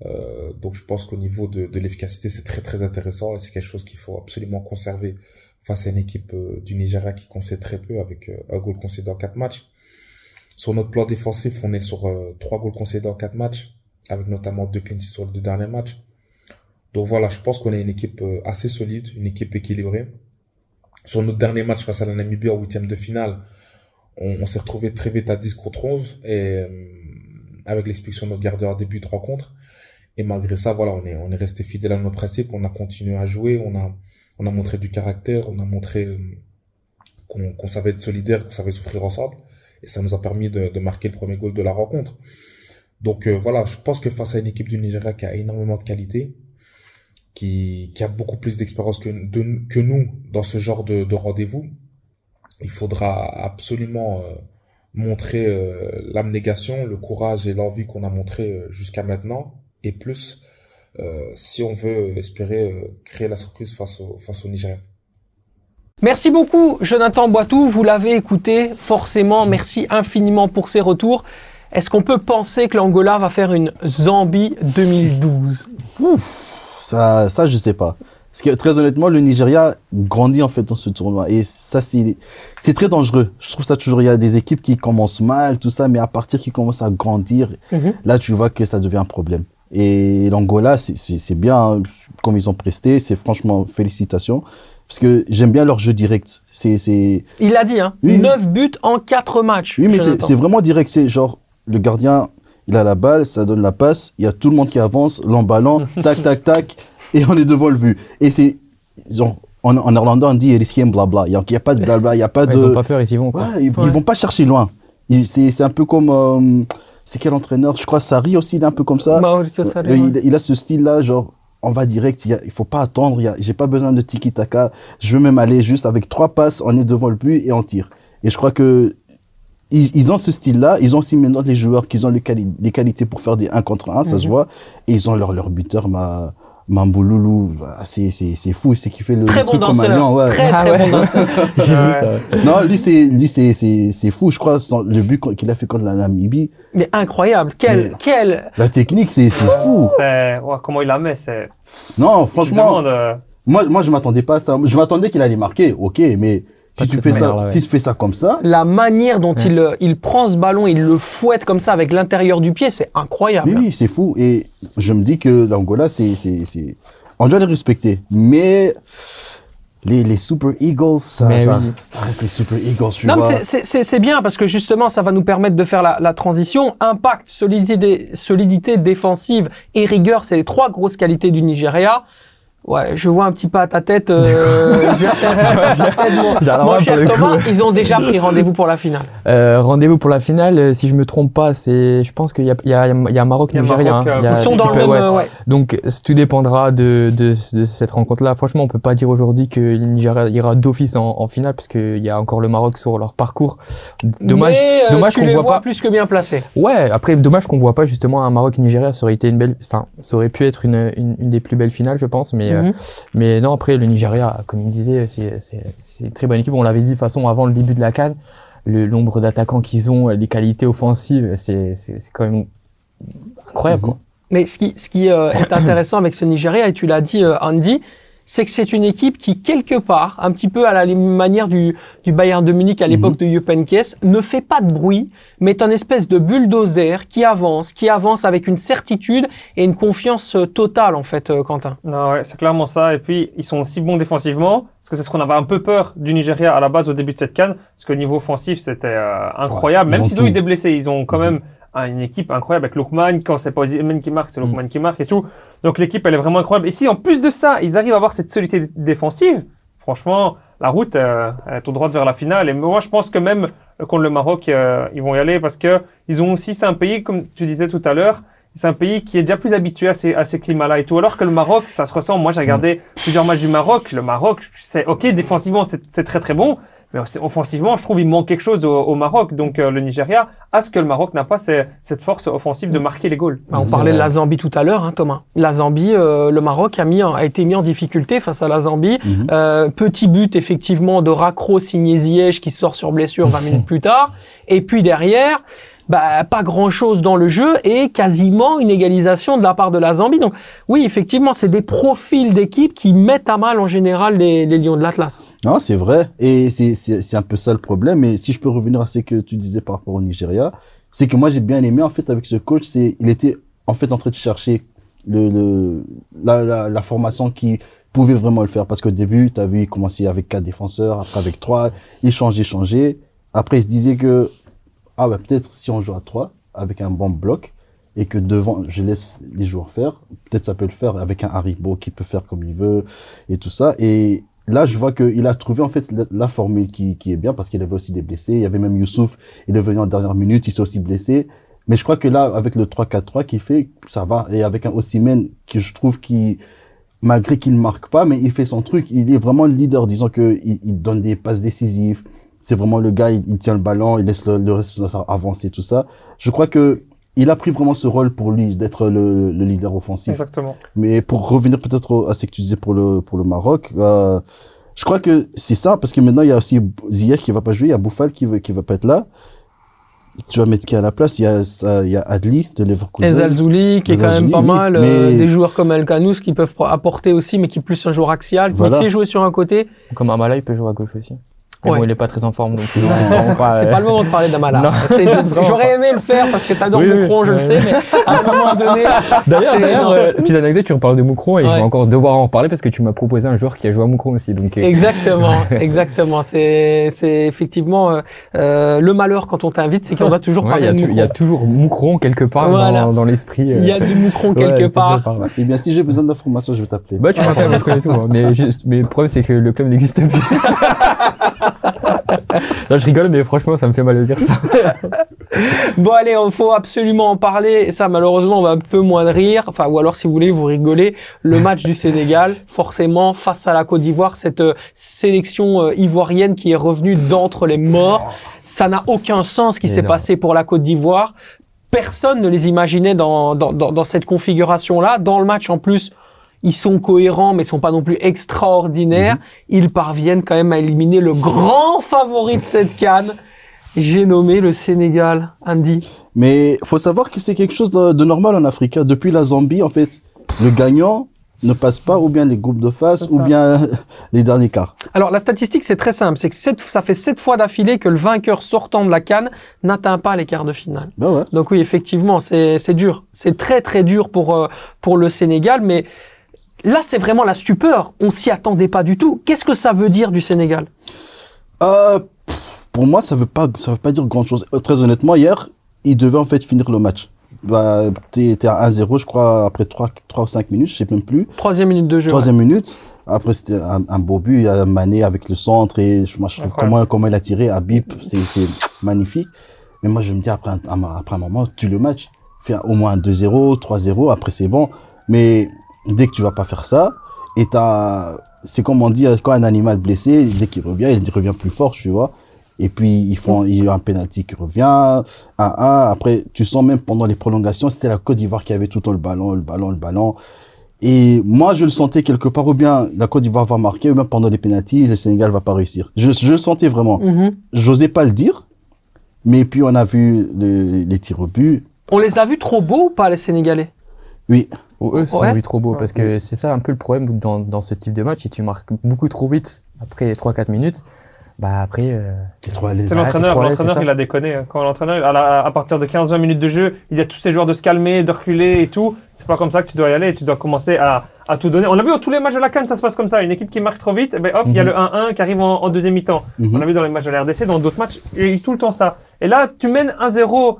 Euh, donc je pense qu'au niveau de, l'efficacité, c'est très très intéressant et c'est quelque chose qu'il faut absolument conserver face à une équipe euh, du Nigeria qui concède très peu avec un goal concédé en quatre matchs. Sur notre plan défensif, on est sur trois goals concédés en quatre matchs avec notamment deux clean sur les deux derniers matchs. Donc voilà, je pense qu'on est une équipe assez solide, une équipe équilibrée. Sur notre dernier match face à la Namibie en huitième de finale, on, s'est retrouvé très vite à 10 contre 11 et euh, avec l'expulsion de notre gardien en début de rencontre. Et malgré ça, voilà, on est, on est resté fidèle à nos principes, on a continué à jouer, on a, on a montré du caractère, on a montré euh, qu'on qu'on savait être solidaire, qu'on savait souffrir ensemble. Et ça nous a permis de, de marquer le premier goal de la rencontre. Donc euh, voilà, je pense que face à une équipe du Nigeria qui a énormément de qualité, qui, qui a beaucoup plus d'expérience que, de- que nous dans ce genre de, de rendez-vous, il faudra absolument euh, montrer euh, l'abnégation, le courage et l'envie qu'on a montré euh, jusqu'à maintenant et plus euh, si on veut espérer euh, créer la surprise face au, face au Nigeria. Merci beaucoup, Jonathan Boitou. Vous l'avez écouté, forcément. Merci infiniment pour ces retours. Est-ce qu'on peut penser que l'Angola va faire une Zambie 2012 Ça, ça, je sais pas. Parce que très honnêtement, le Nigeria grandit en fait dans ce tournoi. Et ça, c'est, très dangereux. Je trouve ça toujours, il y a des équipes qui commencent mal, tout ça, mais à partir qu'ils commencent à grandir, Mhm. là, tu vois que ça devient un problème. Et l'Angola, c'est, bien hein, comme ils ont presté. C'est franchement félicitations. Parce que j'aime bien leur jeu direct. C'est, Il l'a dit, hein. Oui. 9 buts en 4 matchs. oui, mais c'est vraiment direct. C'est genre, le gardien, il a la balle, ça donne la passe, il y a tout le monde qui avance, l'emballant, tac, tac, tac, et on est devant le but. Et c'est, en, en néerlandais, on dit risquer blabla. Il n'y a, il y a pas de blabla, il n'y a pas Ouais, de. Ils ont pas peur, ils y vont. Quoi. Ouais, ils, Ouais. ils vont pas chercher loin. C'est, c'est un peu comme. euh, c'est quel entraîneur? Je crois Sarri aussi, il est un peu comme ça. Mauricio Sarri, ouais. il, il a ce style-là, genre, on va direct, il, il faut pas attendre, j'ai pas besoin de tiki-taka. Je veux même aller juste avec trois passes, on est devant le but et on tire. Et je crois que ils, ils ont ce style-là. Ils ont aussi maintenant les joueurs qui ont les, quali- les qualités pour faire des 1 contre 1, ça se Mhm. voit. Et ils ont leur, leur buteur, ma, Mamboulou. Voilà, C'est, c'est, c'est fou, c'est qui fait le, Très le bon truc comme un danseur. lion, ouais. Très, Ah très ouais. bon danseur. J'ai vu Ouais. ça. Non, lui, c'est, lui, c'est, c'est, c'est fou. Je crois, son- le but qu'il a fait contre la Namibie, Mais incroyable. Quel, Mais- quel, la technique, c'est, c'est fou. C'est, ouais, comment il la met, c'est, Non, franchement, demandes, euh, moi, moi, je m'attendais pas à ça. Je m'attendais qu'il allait marquer, ok, mais si tu fais ça, ouais. si tu fais ça comme ça, la manière dont il, euh, il prend ce ballon, il le fouette comme ça avec l'intérieur du pied, c'est incroyable. oui, oui, c'est fou. Et je me dis que l'Angola, c'est, c'est, c'est, on doit les respecter. Mais les, les Super Eagles, ça, Mais ça, oui. ça reste les Super Eagles, tu Non, mais vois. c'est- c'est- c'est c'est bien parce que justement, ça va nous permettre de faire la, la transition. Impact, solidité, solidité défensive et rigueur, c'est les trois grosses qualités du Nigeria. Ouais, je vois un petit pas à ta tête. Euh, je- mon, cher. Thomas, ils ont déjà pris rendez-vous pour la finale. Euh, Rendez-vous pour la finale. euh, Si je me trompe pas, c'est, je pense qu'il y a, il y a, il y a Maroc, Nigeria. Ils sont dans le même. ouais. euh, ouais. Donc tout dépendra de, de, de cette rencontre-là. Franchement, on peut pas dire aujourd'hui que le Nigeria ira d'office en, en finale parce qu'il y a encore le Maroc sur leur parcours. Dommage, Mais, euh, dommage qu'on les voit vois pas. plus que bien placés. Ouais, après dommage qu'on voit pas justement un Maroc Nigeria. Ça aurait été une belle, enfin, ça aurait pu être une, une, une des plus belles finales, je pense. Mais euh, Mhm. mais non, après le Nigeria, comme il disait, c'est une très bonne équipe. On l'avait dit de toute façon avant le début de la CAN. Le nombre d'attaquants qu'ils ont, les qualités offensives, c'est quand même incroyable. quoi. Mais ce qui, ce qui euh, est intéressant avec ce Nigeria, et tu l'as dit, euh, Andy, c'est que c'est une équipe qui, quelque part, un petit peu à la manière du, du Bayern de Munich à l'époque de Jupp Heynckes, ne fait pas de bruit, mais est un espèce de bulldozer qui avance, qui avance avec une certitude et une confiance euh, totale, en fait, euh, Quentin. Non, ouais, c'est clairement ça. Et puis, ils sont aussi bons défensivement. Parce que c'est ce qu'on avait un peu peur du Nigeria à la base au début de cette canne. Parce que niveau offensif, c'était euh, incroyable. Ouais, Même s'ils ont eu des blessés, ils ont quand même un- une équipe incroyable avec Lookman. Quand c'est pas Osimhen qui marque, c'est Lookman qui marque et tout. Donc l'équipe, elle est vraiment incroyable. Et si en plus de ça, ils arrivent à avoir cette solidité défensive, franchement, la route, euh, elle est tout droit vers la finale. Et moi, je pense que même euh, contre le Maroc, euh, ils vont y aller parce que ils ont aussi, c'est un pays, comme tu disais tout à l'heure, c'est un pays qui est déjà plus habitué à ces, à ces climats-là et tout. Alors que le Maroc, ça se ressent. Moi, j'ai regardé plusieurs matchs du Maroc. Le Maroc, c'est ok, défensivement, c'est très très bon. Mais aussi- offensivement, je trouve il manque quelque chose au, au Maroc. Donc euh, le Nigeria a ce que le Maroc n'a pas, c'est cette force offensive de marquer les goals. Bah, on parlait de la Zambie tout à l'heure, hein, Thomas. La Zambie, euh, le Maroc a, mis en- a été mis en difficulté face à la Zambie. Mhm. Euh, petit but, effectivement, de Racro signé Ziyech qui sort sur blessure 20 minutes plus tard. Et puis derrière, bah, pas grand-chose dans le jeu et quasiment une égalisation de la part de la Zambie. Donc oui, effectivement, c'est des profils d'équipes qui mettent à mal en général les, Lions de l'Atlas. Non, c'est vrai. Et c'est, un peu ça le problème. Mais si je peux revenir à ce que tu disais par rapport au Nigeria, c'est que moi, j'ai bien aimé, en fait, avec ce coach, c'est, il était, en fait, en train de chercher le, la, la formation qui pouvait vraiment le faire. Parce qu'au début, tu as vu, il commençait avec quatre défenseurs, après avec trois, il changeait, changeait. Après, il se disait que, ah, bah, peut-être si on joue à trois, avec un bon bloc, et que devant, je laisse les joueurs faire, peut-être ça peut le faire avec un Haribo qui peut faire comme il veut, et tout ça. Et là, je vois qu'il a trouvé, en fait, la, formule qui, qui est bien, parce qu'il avait aussi des blessés. Il y avait même Youssouf, il est venu en dernière minute, il s'est aussi blessé. Mais je crois que là, avec le 3-4-3 qu'il fait, ça va. Et avec un Osimhen, que je trouve qui, malgré qu'il ne marque pas, mais il fait son truc. Il est vraiment le leader, disons que il, il donne des passes décisives. C'est vraiment le gars, il, il tient le ballon, il laisse le, le reste avancer, tout ça. Je crois que il a pris vraiment ce rôle pour lui d'être le, le leader offensif. Exactement. Mais pour revenir peut-être à ce que tu disais pour le pour le Maroc, euh, je crois que c'est ça parce que maintenant il y a aussi Ziyech qui va pas jouer, il y a Bouffal qui va qui va pas être là. Tu vas mettre qui à la place? Il y a ça- il y a Adli de Et Leverkusen. Zalzouli, qui est quand même pas oui, mal. euh, mais- des joueurs comme El Kanous qui peuvent apporter aussi, mais qui est plus un joueur axial. Voilà. Qui sait jouer sur un côté. Comme Amala, il peut jouer à gauche aussi. Mais Ouais. bon, il est pas très en forme, donc c'est vraiment pas. C'est euh, pas le moment de parler d'Amala. C'est- vraiment J'aurais aimé le faire parce que t'adores Oui, oui, Moucron, je le sais, mais à un moment donné. D'ailleurs, euh, petite anecdote, tu reparles de Moucron et je Ouais. vais encore devoir en reparler parce que tu m'as proposé un joueur qui a joué à Moucron aussi. Donc, euh, Exactement, exactement. C'est, c'est effectivement euh, euh, le malheur quand on t'invite, c'est qu'on doit toujours ouais, il y, parler il y a toujours Moucron quelque part Voilà. dans, dans l'esprit. euh, Il y a du Moucron quelque part. part. C'est bien si j'ai besoin d'informations, je vais t'appeler. Bah, tu m'appelles, je connais tout. hein. Mais, juste, mais le problème, c'est que le club n'existe plus. Non, je rigole, mais franchement, ça me fait mal de dire ça. Bon allez, il faut absolument en parler. Et ça, malheureusement, on va un peu moins de rire. Enfin, ou alors, si vous voulez, vous rigolez. Le match du Sénégal, forcément, face à la Côte d'Ivoire, cette euh, sélection euh, ivoirienne qui est revenue d'entre les morts. Ça n'a aucun sens ce qui s'est passé pour la Côte d'Ivoire. Personne ne les imaginait dans, dans, dans, dans cette configuration-là. Dans le match, en plus, ils sont cohérents, mais sont pas non plus extraordinaires. Ils parviennent quand même à éliminer le grand favori de cette canne. J'ai nommé le Sénégal, Andy. Mais faut savoir que c'est quelque chose de, de normal en Afrique. hein. Depuis la Zambie, en fait, le gagnant ne passe pas ou bien les groupes de face ou bien les derniers quarts. Alors la statistique c'est très simple, c'est que ça fait sept fois d'affilée que le vainqueur sortant de la canne n'atteint pas les quarts de finale. Ben ouais. Donc oui, effectivement, c'est c'est dur, c'est très très dur pour euh, pour le Sénégal, mais là c'est vraiment la stupeur. On s'y attendait pas du tout. Qu'est-ce que ça veut dire du Sénégal? Euh, pour moi, ça veut pas, ça veut pas dire grand chose. Très honnêtement, hier, il devait en fait finir le match. Bah, t'es à 1-0, je crois, après 3, 3 ou 5 minutes, je sais même plus. Troisième minute de jeu. Troisième minute. Après, c'était un, un beau but. Il y a Mané avec le centre et je, moi, je trouve comment, comment il a tiré à Bip, c'est magnifique. Mais moi, je me dis, après un, après un moment, tue le match. Fais au moins un 2-0, 3-0, après c'est bon. Mais dès que tu vas pas faire ça, et c'est comme on dit, quand un animal blessé, dès qu'il revient, il revient plus fort, tu vois. Et puis, ils font, il y a un penalty qui revient, 1-1. Après, tu sens même pendant les prolongations, c'était la Côte d'Ivoire qui avait tout le temps le ballon, le ballon, le ballon. Et moi, je le sentais quelque part, ou bien la Côte d'Ivoire va marquer, ou bien pendant les pénalties, le Sénégal va pas réussir. Je, je le sentais vraiment. Mhm. J'osais pas le dire, mais puis on a vu le- les tirs au but. On les a vus trop beaux ou pas les Sénégalais? Oui, Ou eux sont vus trop beaux parce que c'est ça un peu le problème dans, dans ce type de match. Si tu marques beaucoup trop vite après 3-4 minutes, bah après. euh, c'est trop à l'aise. C'est Ouais, l'entraîneur. L'entraîneur, il a déconné. hein. Quand l'entraîneur, à, la- à partir de 15-20 minutes de jeu, il y a tous ces joueurs de se calmer, de reculer et tout. C'est pas comme ça que tu dois y aller. Tu dois commencer à, à tout donner. On l'a vu dans tous les matchs de la Cannes, ça se passe comme ça. Une équipe qui marque trop vite, eh ben hop, il y a Mhm. le 1-1 qui arrive en, en deuxième mi-temps. Mhm. On l'a vu dans les matchs de la RDC, dans d'autres matchs, il y a eu tout le temps ça. Et là, tu mènes 1-0.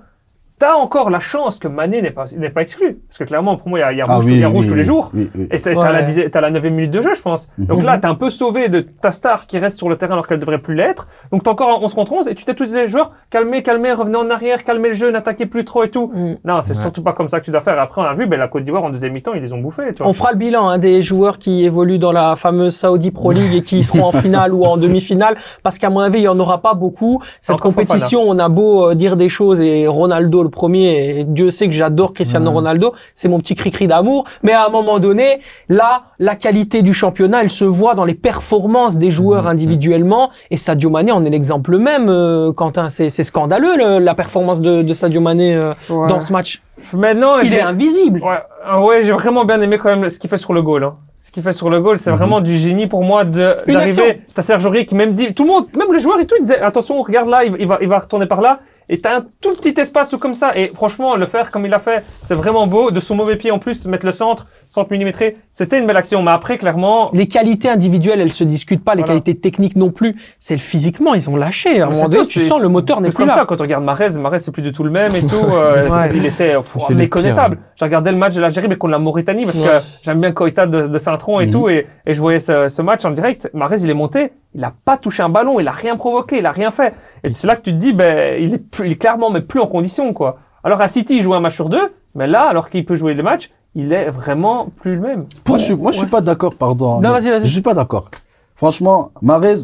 T'as encore la chance que Mané n'est pas, n'est pas exclu. Parce que clairement, pour moi, il y a, il y a Ah rouge, oui, il y a oui, rouge tous les jours. Oui, oui. Et Ouais. t'as la, dixième- t'as la 9 minute de jeu, je pense. Mhm. Donc là, t'es un peu sauvé de ta star qui reste sur le terrain alors qu'elle devrait plus l'être. Donc t'es encore en 11 contre 11 et tu t'es tous les joueurs, calmez, calmez, revenez en arrière, calmez le jeu, n'attaquez plus trop et tout. Mm. Non, c'est Ouais. surtout pas comme ça que tu dois faire. Après, on a vu, ben, la Côte d'Ivoire en deuxième mi-temps, ils les ont bouffés, tu vois. On fera le bilan hein, des joueurs qui évoluent dans la fameuse Saudi Pro League et qui seront en finale ou en demi-finale, parce qu'à mon avis, il y en aura pas beaucoup. Cette Encore compétition, on a beau euh, dire des choses et Ronaldo le premier, et Dieu sait que j'adore Cristiano Ronaldo, c'est mon petit cri-cri d'amour, mais à un moment donné, là, la qualité du championnat, elle se voit dans les performances des joueurs individuellement, et Sadio Mané en est l'exemple même, euh, Quentin, c'est scandaleux le- la performance de, de Sadio Mané euh, Ouais. dans ce match. Maintenant, Il est invisible. Ouais, ah ouais, j'ai vraiment bien aimé quand même ce qu'il fait sur le goal. Hein. Ce qu'il fait sur le goal, c'est vraiment du génie pour moi de d'arriver. T'as Serge Aurier qui même dit, tout le monde, même les joueurs et tout, ils disaient attention, regarde là, il, il va, il va retourner par là. Et t'as un tout petit espace ou comme ça. Et franchement, le faire comme il a fait, c'est vraiment beau. De son mauvais pied en plus, mettre le centre, centre millimétré, c'était une belle action. Mais après, clairement, Les qualités individuelles, elles se discutent pas, les Voilà. qualités techniques non plus. C'est le physiquement, ils ont lâché. À un moment donné, tu sens le moteur n'est plus comme là. ça quand on regarde Marez, Marez c'est plus du tout le même et tout. euh, Ouais. Il était pff, méconnaissable. J'ai regardé le match de l'Algérie mais contre la Mauritanie parce Ouais. que j'aime bien Koïta de, de Saint-Tron et Mhm. tout et, et je voyais ce, ce match en direct. Marez il est monté, il a pas touché un ballon, il a rien provoqué, il a rien fait. Et c'est là que tu te dis ben il est plus, il est clairement mais plus en condition quoi. Alors à City il joue un match sur deux, mais là alors qu'il peut jouer le match, il est vraiment plus le même. Moi, je suis, moi, je suis pas d'accord, pardon. Non, vas-y, vas-y. Je suis pas d'accord. Franchement, Marez,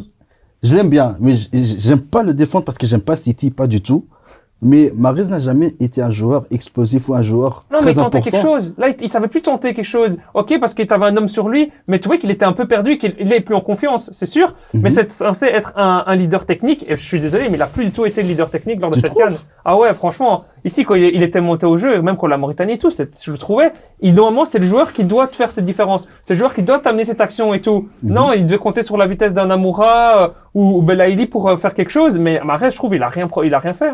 je l'aime bien, mais j'aime pas le défendre parce que j'aime pas City, pas du tout. Mais Mahrez n'a jamais été un joueur explosif ou un joueur Non, très mais il tentait important. quelque chose. Là, il, il savait plus tenter quelque chose. Ok, parce qu'il avait un homme sur lui, mais tu vois qu'il était un peu perdu, qu'il il est plus en confiance, c'est sûr. Mhm. Mais c'est censé être un, un leader technique. Et je suis désolé, mais il a plus du tout été le leader technique lors de Tu cette canne. Ah ouais, franchement. Ici, quand il, il était monté au jeu, même contre la Mauritanie et tout, je le trouvais. Il, normalement, c'est le joueur qui doit te faire cette différence. C'est le joueur qui doit t'amener cette action et tout. Mhm. Non, il devait compter sur la vitesse d'un Amoura euh, ou, ou Belaïli pour euh, faire quelque chose. Mais Mahrez, je trouve, il a rien, il a rien fait.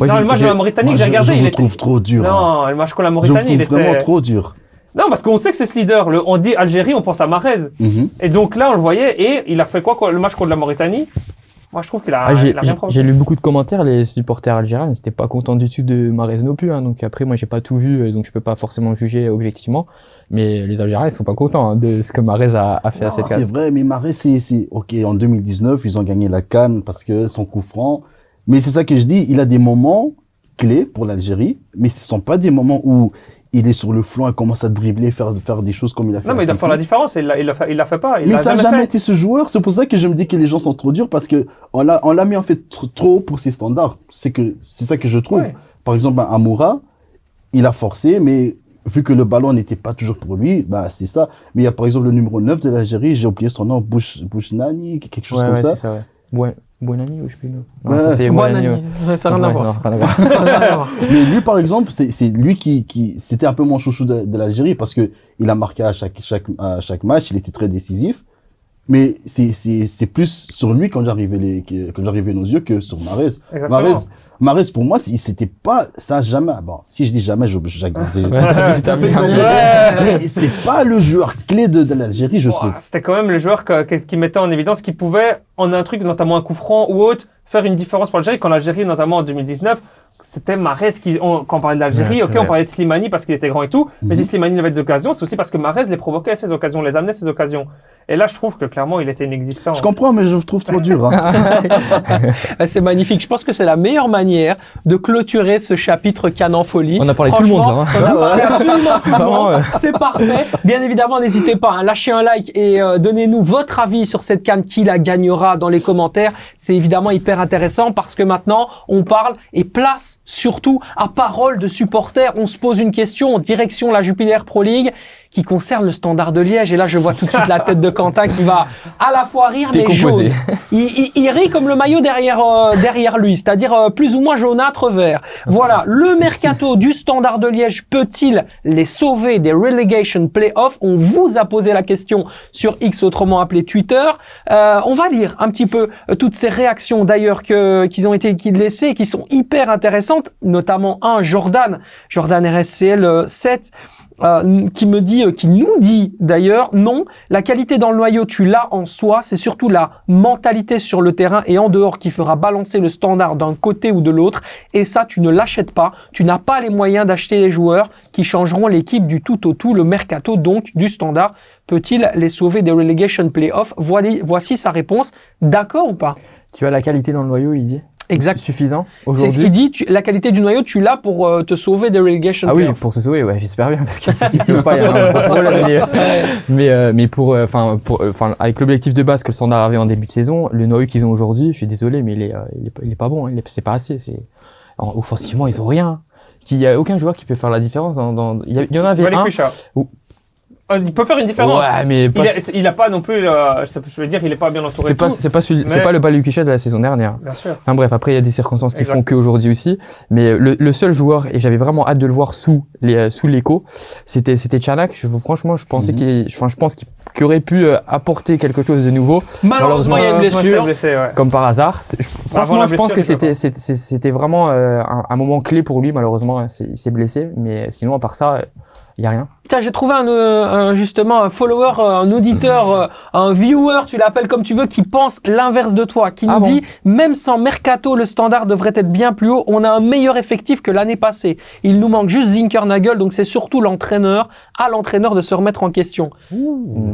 Moi, non, le match de la Mauritanie, j'ai regardé, je il vous était. trouve trop dur. hein. Non, le match contre la Je vous Mauritanie, il était. vraiment trop dur. Non, parce qu'on sait que c'est ce leader. Le, on dit Algérie, on pense à Mahrez. Mhm. Et donc là, on le voyait et il a fait quoi quoi, le match contre la Mauritanie? Moi, je trouve qu'il a, Ah, j'ai il a rien j'ai- lu beaucoup de commentaires, les supporters algériens n'étaient pas contents du tout de Mahrez non plus. Hein, donc après, moi, j'ai pas tout vu, donc je peux pas forcément juger objectivement. Mais les Algériens, ils sont pas contents hein, de ce que Mahrez a, a fait à cette c'est canne. vrai, mais Marais, c'est, c'est, ok, en 2019, ils ont gagné la Cannes parce que son coup franc. Mais c'est ça que je dis, il a des moments clés pour l'Algérie, mais ce sont pas des moments où il est sur le flanc et commence à dribbler, faire, faire des choses comme il a fait. Non, mais il doit City. faire la différence. Il l'a, il l'a fait, il l'a fait pas. Il Mais ça n'a jamais jamais fait. été ce joueur. C'est pour ça que je me dis que les gens sont trop durs parce que on l'a, on l'a mis en fait tr- trop pour ses standards. C'est que, c'est ça que je trouve. Ouais. Par exemple, Amoura, il a forcé, mais vu que le ballon n'était pas toujours pour lui, bah, c'est ça. Mais il y a par exemple le numéro 9 de l'Algérie, j'ai oublié son nom, Bouch, Bouchnani, quelque chose Ouais, comme ouais, ça. c'est ça, ouais. Ouais. Buonani ou je sais plus. Non, Non, Ouais. ça c'est Bonne année. ouais. Ça n'a rien à voir. rien à. Mais lui, par exemple, c'est, c'est lui qui, qui, c'était un peu mon chouchou de, de l'Algérie parce que il a marqué à chaque, chaque, à chaque match, il était très décisif. Mais c'est, c'est, c'est plus sur lui quand j'arrivais les, quand j'arrivais nos yeux que sur Mahrez. Exactement. Mahrez, Mahrez, pour moi, c'est- c'était pas, ça jamais, bon, si je dis jamais, je, Mais c'est pas le joueur clé de, de l'Algérie, je trouve. C'était quand même le joueur que- qui mettait en évidence, qui pouvait, en un truc, notamment un coup franc ou autre, faire une différence pour l'Algérie. Quand l'Algérie, notamment en 2019, c'était Mahrez qui, on- quand on parlait de l'Algérie, Ouais, ok, on parlait de Slimani parce qu'il était grand et tout, mais Mhm. si Slimani avait des occasions, c'est aussi parce que Mahrez les provoquait ces occasions, les amenait ces occasions. Et là, je trouve que clairement, il était inexistant. Je comprends, mais je le trouve trop dur. Hein. C'est magnifique. Je pense que c'est la meilleure manière de clôturer ce chapitre Canon Folie. On a parlé tout le monde, là, hein. On a parlé absolument de tout le monde. C'est parfait. Bien évidemment, n'hésitez pas, hein, lâchez un like et euh, donnez-nous votre avis sur cette canne qui la gagnera dans les commentaires. C'est évidemment hyper intéressant parce que maintenant, on parle et place surtout à parole de supporters. On se pose une question en direction la Jupiler Pro League qui concerne le standard de Liège. Et là, je vois tout de suite la tête de Quentin qui va à la fois rire mais jaune. Il, il- il rit comme le maillot derrière euh, derrière lui, c'est-à-dire euh, plus ou moins jaunâtre vert. Voilà, le mercato du Standard de Liège peut-il les sauver des relegation playoffs On vous a posé la question sur X, autrement appelé Twitter. Euh, on va lire un petit peu euh, toutes ces réactions d'ailleurs que qu'ils ont été qui laissées et qui sont hyper intéressantes, notamment un Jordan, Jordan RSCL euh, 7 euh, qui me dit, euh, qui nous dit d'ailleurs, non, la qualité dans le noyau, tu l'as en soi, c'est surtout la mentalité sur le terrain et en dehors qui fera balancer le standard d'un côté ou de l'autre, et ça, tu ne l'achètes pas, tu n'as pas les moyens d'acheter les joueurs qui changeront l'équipe du tout au tout, le mercato donc du standard. Peut-il les sauver des relegation playoffs? Voici, voici sa réponse. D'accord ou pas? Tu as la qualité dans le noyau, il dit. Exact. Suffisant C'est ce aujourd'hui. qu'il dit, tu- la qualité du noyau, tu l'as pour euh, te sauver des relegation Ah oui, pour se sauver, ouais, j'espère bien, parce que si tu te sauves pas, il y a un problème. Mais, mais, euh, mais pour, euh, enfin, pour, euh, enfin, avec l'objectif de base que le standard avait en début de saison, le noyau qu'ils ont aujourd'hui, je suis désolé, mais il est, euh, il est, pas- il est pas bon, hein, il est- c'est pas assez, c'est, alors, offensivement, ils ont rien. Il y a aucun joueur qui peut faire la différence dans, dans, il y, a- il y en avait un. Ah, Il peut faire une différence. Ouais, mais pas, Il, a, il a pas non plus, euh, je veux dire, il est pas bien entouré. c'est pas, c'est pas celui, c'est pas le Balukicha de la saison dernière. Bien sûr. Enfin bref, après il y a des circonstances qui Exact. font qu'aujourd'hui aussi. Mais le, le seul joueur, et j'avais vraiment hâte de le voir sous les euh, sous l'écho, c'était c'était Chanak. Je, franchement, je pensais Mhm. qu'il, enfin je pense qu'il qu'il aurait pu euh, apporter quelque chose de nouveau, Malheureusement, il y a une blessure. blessé, ouais. comme par hasard. C'est- je- franchement, je pense que c'était c'était vraiment euh, un, un moment clé pour lui. Malheureusement, c'est- il s'est blessé. Mais sinon, à part ça, il y a rien. Tiens, j'ai trouvé un, euh, un- justement un follower, euh, un auditeur, euh, un viewer, tu l'appelles comme tu veux, qui pense l'inverse de toi, qui Ah nous bon dit même sans mercato, le standard devrait être bien plus haut. On a un meilleur effectif que l'année passée. Il nous manque juste Zinkernagel, donc c'est surtout l'entraîneur, à l'entraîneur de se remettre en question.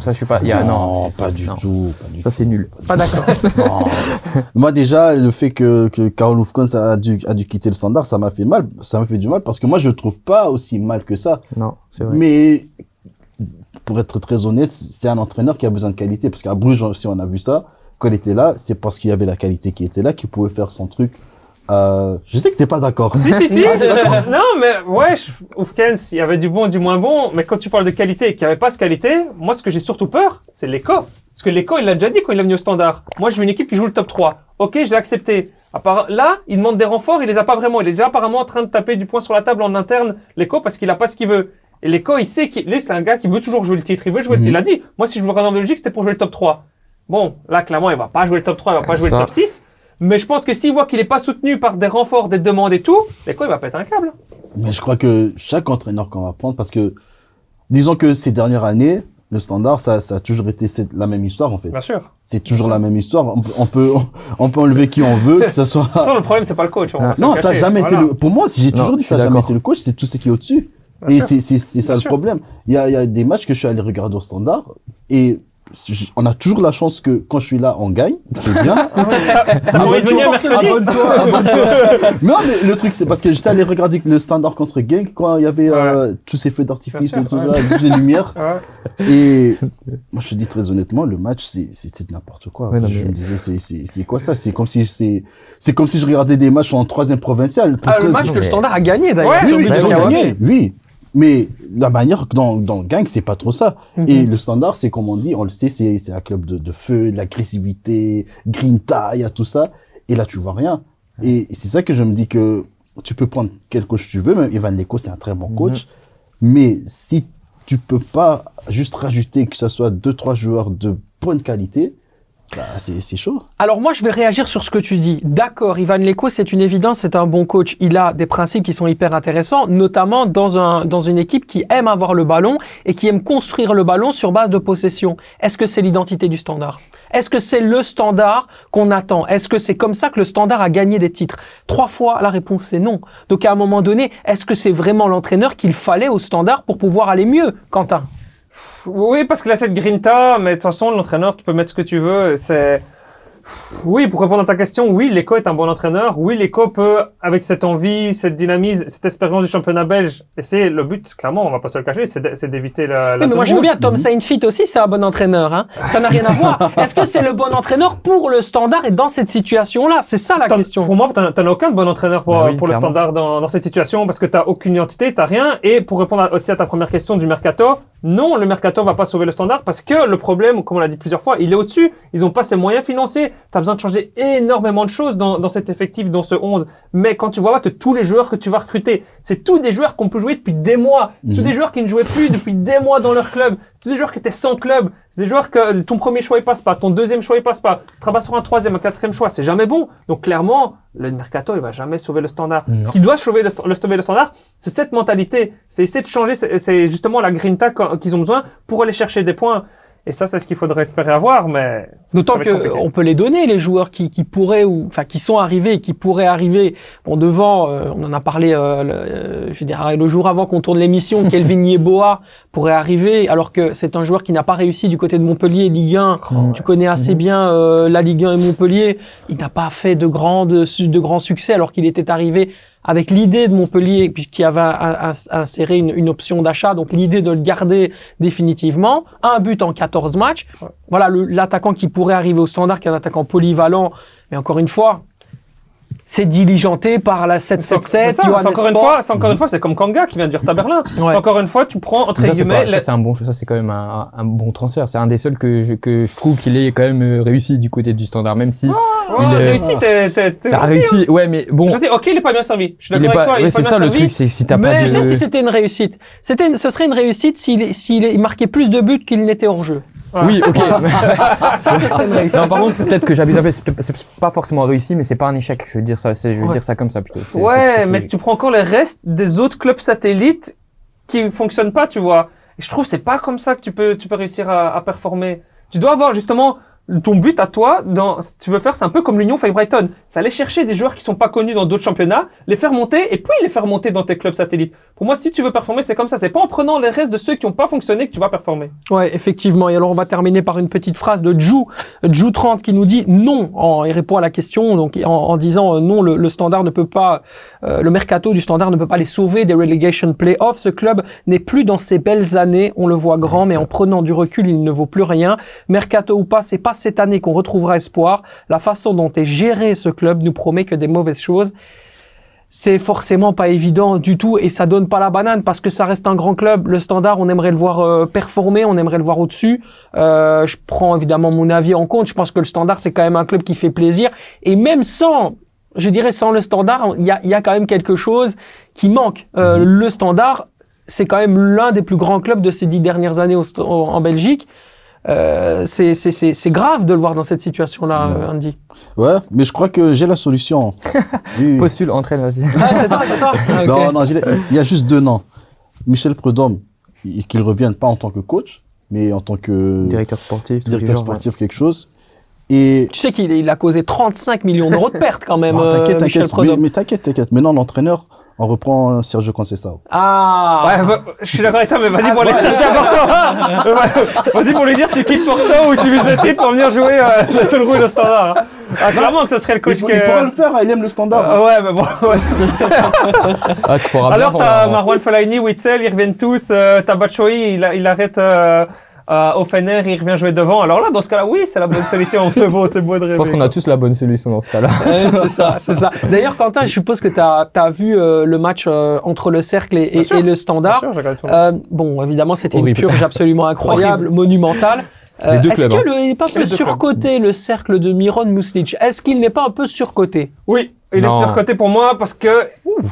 Ça, je suis pas. y a- non, pas du non. tout. Pas du Ça, c'est nul. Pas d'accord. Moi déjà, le fait que, que Karol Oufkons a dû, a dû quitter le standard, ça m'a fait mal. Ça m'a fait du mal parce que moi, je le trouve pas aussi mal que ça. Non, vrai. Mais pour être très honnête, c'est un entraîneur qui a besoin de qualité. Parce qu'à Bruges, si on a vu ça, quand il était là, c'est parce qu'il y avait la qualité qui était là, qu'il pouvait faire son truc Euh, je sais que t'es pas d'accord. Si, si, si. non, mais ouais, je- Oufkens, il y avait du bon, du moins bon. Mais quand tu parles de qualité et qu'il n'y avait pas ce qualité, moi, ce que j'ai surtout peur, c'est l'écho. Parce que l'écho, il l'a déjà dit quand il est venu au standard. Moi, je veux une équipe qui joue le top 3. Ok, j'ai accepté. À part- Là, il demande des renforts, il les a pas vraiment. Il est déjà apparemment en train de taper du poing sur la table en interne, l'écho, parce qu'il a pas ce qu'il veut. Et l'écho, il sait qu'il, lui, c'est un gars qui veut toujours jouer le titre. Il veut jouer, Mhm. il a dit. Moi, si je veux regarder en Belgique, c'était pour jouer le top 3. Bon, là, clairement, il va pas jouer le top 3, il va pas jouer le top 6. Mais je pense que s'il voit qu'il est pas soutenu par des renforts, des demandes et tout, l'écho, il va péter un câble. Mais je crois que chaque entraîneur qu'on va prendre, parce que disons que ces dernières années, le standard, ça, ça a toujours été cette- la même histoire en fait. Bien sûr. C'est toujours la même histoire. On, peut- on peut, on peut enlever qui on veut, que ce soit. Ça, le problème, c'est pas le coach. on Ah. Non, ça a jamais été le. Pour moi, j'ai toujours dit ça a suis jamais été le coach, c'est tout ce qui est au-dessus. Bien Et c'est c'est c'est ça le sûr. problème. Il y a, il y a des matchs que je suis allé regarder au standard et on a toujours la chance que quand je suis là, on gagne. C'est bien. Non, mais le truc, c'est parce que j'étais allé regarder le standard contre Genk quand il y avait euh, tous ces feux d'artifice et tout sûr, ça, toutes ces lumières. Ouais. Et moi, je te dis très honnêtement, le match, c'est- c'était de n'importe quoi. Ouais, non, je mais- me disais, c'est- quoi ça? C'est comme si c'est c'est comme si je regardais des matchs en troisième provincial. Ah, le match que le Standard a gagné d'ailleurs. Ouais, oui, oui, gagné, oui. Mais la manière dans, dans le gang, c'est pas trop ça. Mhm. Et le standard, c'est comme on dit, on le sait, c'est, un club de, de feu, de l'agressivité, grinta, il y a tout ça. Et là, tu vois rien. Et c'est ça que je me dis que tu peux prendre quel coach tu veux, même Evan Leko, c'est un très bon coach. Mais si tu peux pas juste rajouter que ce soit deux, trois joueurs de bonne qualité, bah, c'est, chaud. Alors moi, je vais réagir sur ce que tu dis. D'accord, Ivan Leko, c'est une évidence, c'est un bon coach. Il a des principes qui sont hyper intéressants, notamment dans, un, dans une équipe qui aime avoir le ballon et qui aime construire le ballon sur base de possession. Est-ce que c'est l'identité du standard? Est-ce que c'est le standard qu'on attend? Est-ce que c'est comme ça que le standard a gagné des titres? Trois fois, la réponse c'est non. Donc à un moment donné, est-ce que c'est vraiment l'entraîneur qu'il fallait au standard pour pouvoir aller mieux, Quentin? Oui, parce que là, c'est de Grinta, mais de toute façon, l'entraîneur, tu peux mettre ce que tu veux. C'est. Oui, pour répondre à ta question, oui, Leco est un bon entraîneur. Oui, Leco peut, avec cette envie, cette dynamisme, cette expérience du championnat belge, et c'est le but, clairement, on va pas se le cacher, c'est d'éviter la, la Oui, mais moi je veux bien, Tom Saintfiet aussi, c'est un bon entraîneur. Hein. Ça n'a rien à voir. Est-ce que c'est le bon entraîneur pour le standard et dans cette situation-là? C'est ça la question. Pour moi, t'en t'en as aucun de bon entraîneur pour, Bah oui, pour le standard dans, dans cette situation parce que t'as aucune identité, t'as rien. Et pour répondre à- aussi à ta première question du mercato, non, le mercato va pas sauver le standard parce que le problème, comme on l'a dit plusieurs fois, il est au-dessus. Ils ont pas ces moyens financiers. T'as besoin de changer énormément de choses dans, dans cet effectif, dans ce 11. Mais quand tu vois que tous les joueurs que tu vas recruter, c'est tous des joueurs qu'on peut jouer depuis des mois. C'est tous Mhm. des joueurs qui ne jouaient plus depuis des mois dans leur club. C'est tous des joueurs qui étaient sans club. C'est des joueurs que ton premier choix il passe pas, ton deuxième choix il passe pas. Tu travailles sur un troisième, un quatrième choix, c'est jamais bon. Donc clairement, le mercato il va jamais sauver le standard. Non. Ce qui doit sauver le, le sauver le standard, c'est cette mentalité. C'est essayer de changer. C'est justement la grinta qu- qu'ils ont besoin pour aller chercher des points. Et ça, c'est ce qu'il faudrait espérer avoir, mais D'autant que on peut les donner les joueurs qui, qui pourraient ou enfin qui sont arrivés et qui pourraient arriver. Bon devant, euh, on en a parlé. euh, le, euh, je dirais le jour avant qu'on tourne l'émission, Kelvin Yeboah pourrait arriver, alors que c'est un joueur qui n'a pas réussi du côté de Montpellier Ligue 1. Mm. Tu connais assez bien euh, la Ligue 1 et Montpellier. Il n'a pas fait de grands de, de grands succès alors qu'il était arrivé avec l'idée de Montpellier, puisqu'il avait inséré une, une option d'achat, donc l'idée de le garder définitivement. Un but en 14 matchs. Voilà l'attaquant qui pourrait arriver au standard, qui est un attaquant polyvalent. Mais encore une fois, c'est diligenté par la c'est 777, ça, c'est encore une fois, c'est encore une fois, c'est comme Kanga qui vient du Hertha Berlin. Ouais. C'est encore une fois, tu prends entre Ça, guillemets. pas- ça, c'est un bon, ça, c'est quand même un, un bon transfert. C'est un des seuls que je, que je trouve qu'il est quand même euh, réussi du côté du standard, même si Ouais, il est- réussi, t'es, t'es, t'es réussi. Ouais, mais bon, hein. Je dis, ok, il est pas bien servi. Je suis d'accord avec pas. toi, il ouais, c'est bien ça le servi. truc, c'est si t'as Mais pas je sais si de. c'était une réussite. C'était, une- ce serait une réussite s'il, marquait plus de buts qu'il n'était hors jeu. Oui, ok. Ça, ce serait une réussite. non, par contre, peut-être que j'abuse un peu. C'est c'est pas forcément réussi, mais c'est pas un échec. Je veux dire ça. c'est- Je veux Ouais. dire ça comme ça plutôt. C'est- c'est- Ouais, c'est mais tu prends encore les restes des autres clubs satellites qui fonctionnent pas, tu vois. Et je trouve c'est pas comme ça que tu peux, tu peux réussir à, à performer. Tu dois avoir justement ton but à toi dans, tu veux faire, c'est un peu comme l'Union fait Brighton. C'est aller chercher des joueurs qui sont pas connus dans d'autres championnats, les faire monter et puis les faire monter dans tes clubs satellites. Pour moi, si tu veux performer, c'est comme ça. C'est pas en prenant les restes de ceux qui ont pas fonctionné que tu vas performer. Ouais, effectivement. Et alors, on va terminer par une petite phrase de Jou, Jou 30 qui nous dit non. En, il répond à la question, donc en, en disant euh, non, le, le standard ne peut pas, euh, le mercato du standard ne peut pas les sauver des relegation playoffs. Ce club n'est plus dans ses belles années. On le voit grand, mais en prenant du recul, il ne vaut plus rien. Mercato ou pas, c'est pas cette année qu'on retrouvera espoir. La façon dont est géré ce club nous promet que des mauvaises choses c'est forcément pas évident du tout et ça donne pas la banane parce que ça reste un grand club. Le Standard, on aimerait le voir euh, performer, on aimerait le voir au-dessus. Euh, je prends évidemment mon avis en compte. Je pense que le Standard, c'est quand même un club qui fait plaisir et même sans, je dirais sans le Standard, il y a, y a quand même quelque chose qui manque. Euh, Le Standard, c'est quand même l'un des plus grands clubs de ces dix dernières années au en Belgique. Euh, c'est c'est- c'est- c'est grave de le voir dans cette situation-là, euh, Andy. Ouais, mais je crois que j'ai la solution. Oui. Postule, entraîne, vas-y. Ah, c'est toi, c'est toi. Ah. Non, non, il y a juste deux noms. Michel Prudhomme, il- qu'il revienne pas en tant que coach, mais en tant que Directeur sportif, directeur genre, ouais. sportif, quelque chose. Et Tu sais qu'il il a causé 35 millions d'euros de pertes quand même, Oh, euh, t'inquiète, Michel t'inquiète, mais, mais t'inquiète, t'inquiète. Maintenant, l'entraîneur, on reprend Sergio Conceição. Ah Ouais, va- je suis d'accord avec toi, mais vas-y pour aller chercher à Porto. Ouais, Vas-y pour lui dire, tu quittes Porto ou tu vises le titre pour venir jouer euh, le Toul Rouge au standard. hein. Ah, clairement que ce serait le coach il, que... il pourra le faire, hein, il aime le standard. Ah ouais, mais bon. ouais. Ah, tu Alors, t'as. Marwan Fellaini, Witzel, ils reviennent tous. Euh, t'as Batshuayi, il, il arrête euh, euh, Offener, il revient jouer devant. Alors là, dans ce cas-là, oui, c'est la bonne solution. C'est beau, c'est beau de rêver. Je pense qu'on a tous la bonne solution dans ce cas-là. Ouais, c'est ça, c'est ça. D'ailleurs, Quentin, je suppose que tu as, vu euh, le match euh, entre le Cercle et, le Bien Standard. sûr, tout. Euh, bon, évidemment, c'était une purge absolument incroyable, monumentale. Euh, Est-ce que hein. le, il n'est pas un peu clubs. surcoté le cercle de Miron Muslic Est-ce qu'il n'est pas un peu surcoté? Oui, il Non. est surcoté pour moi parce que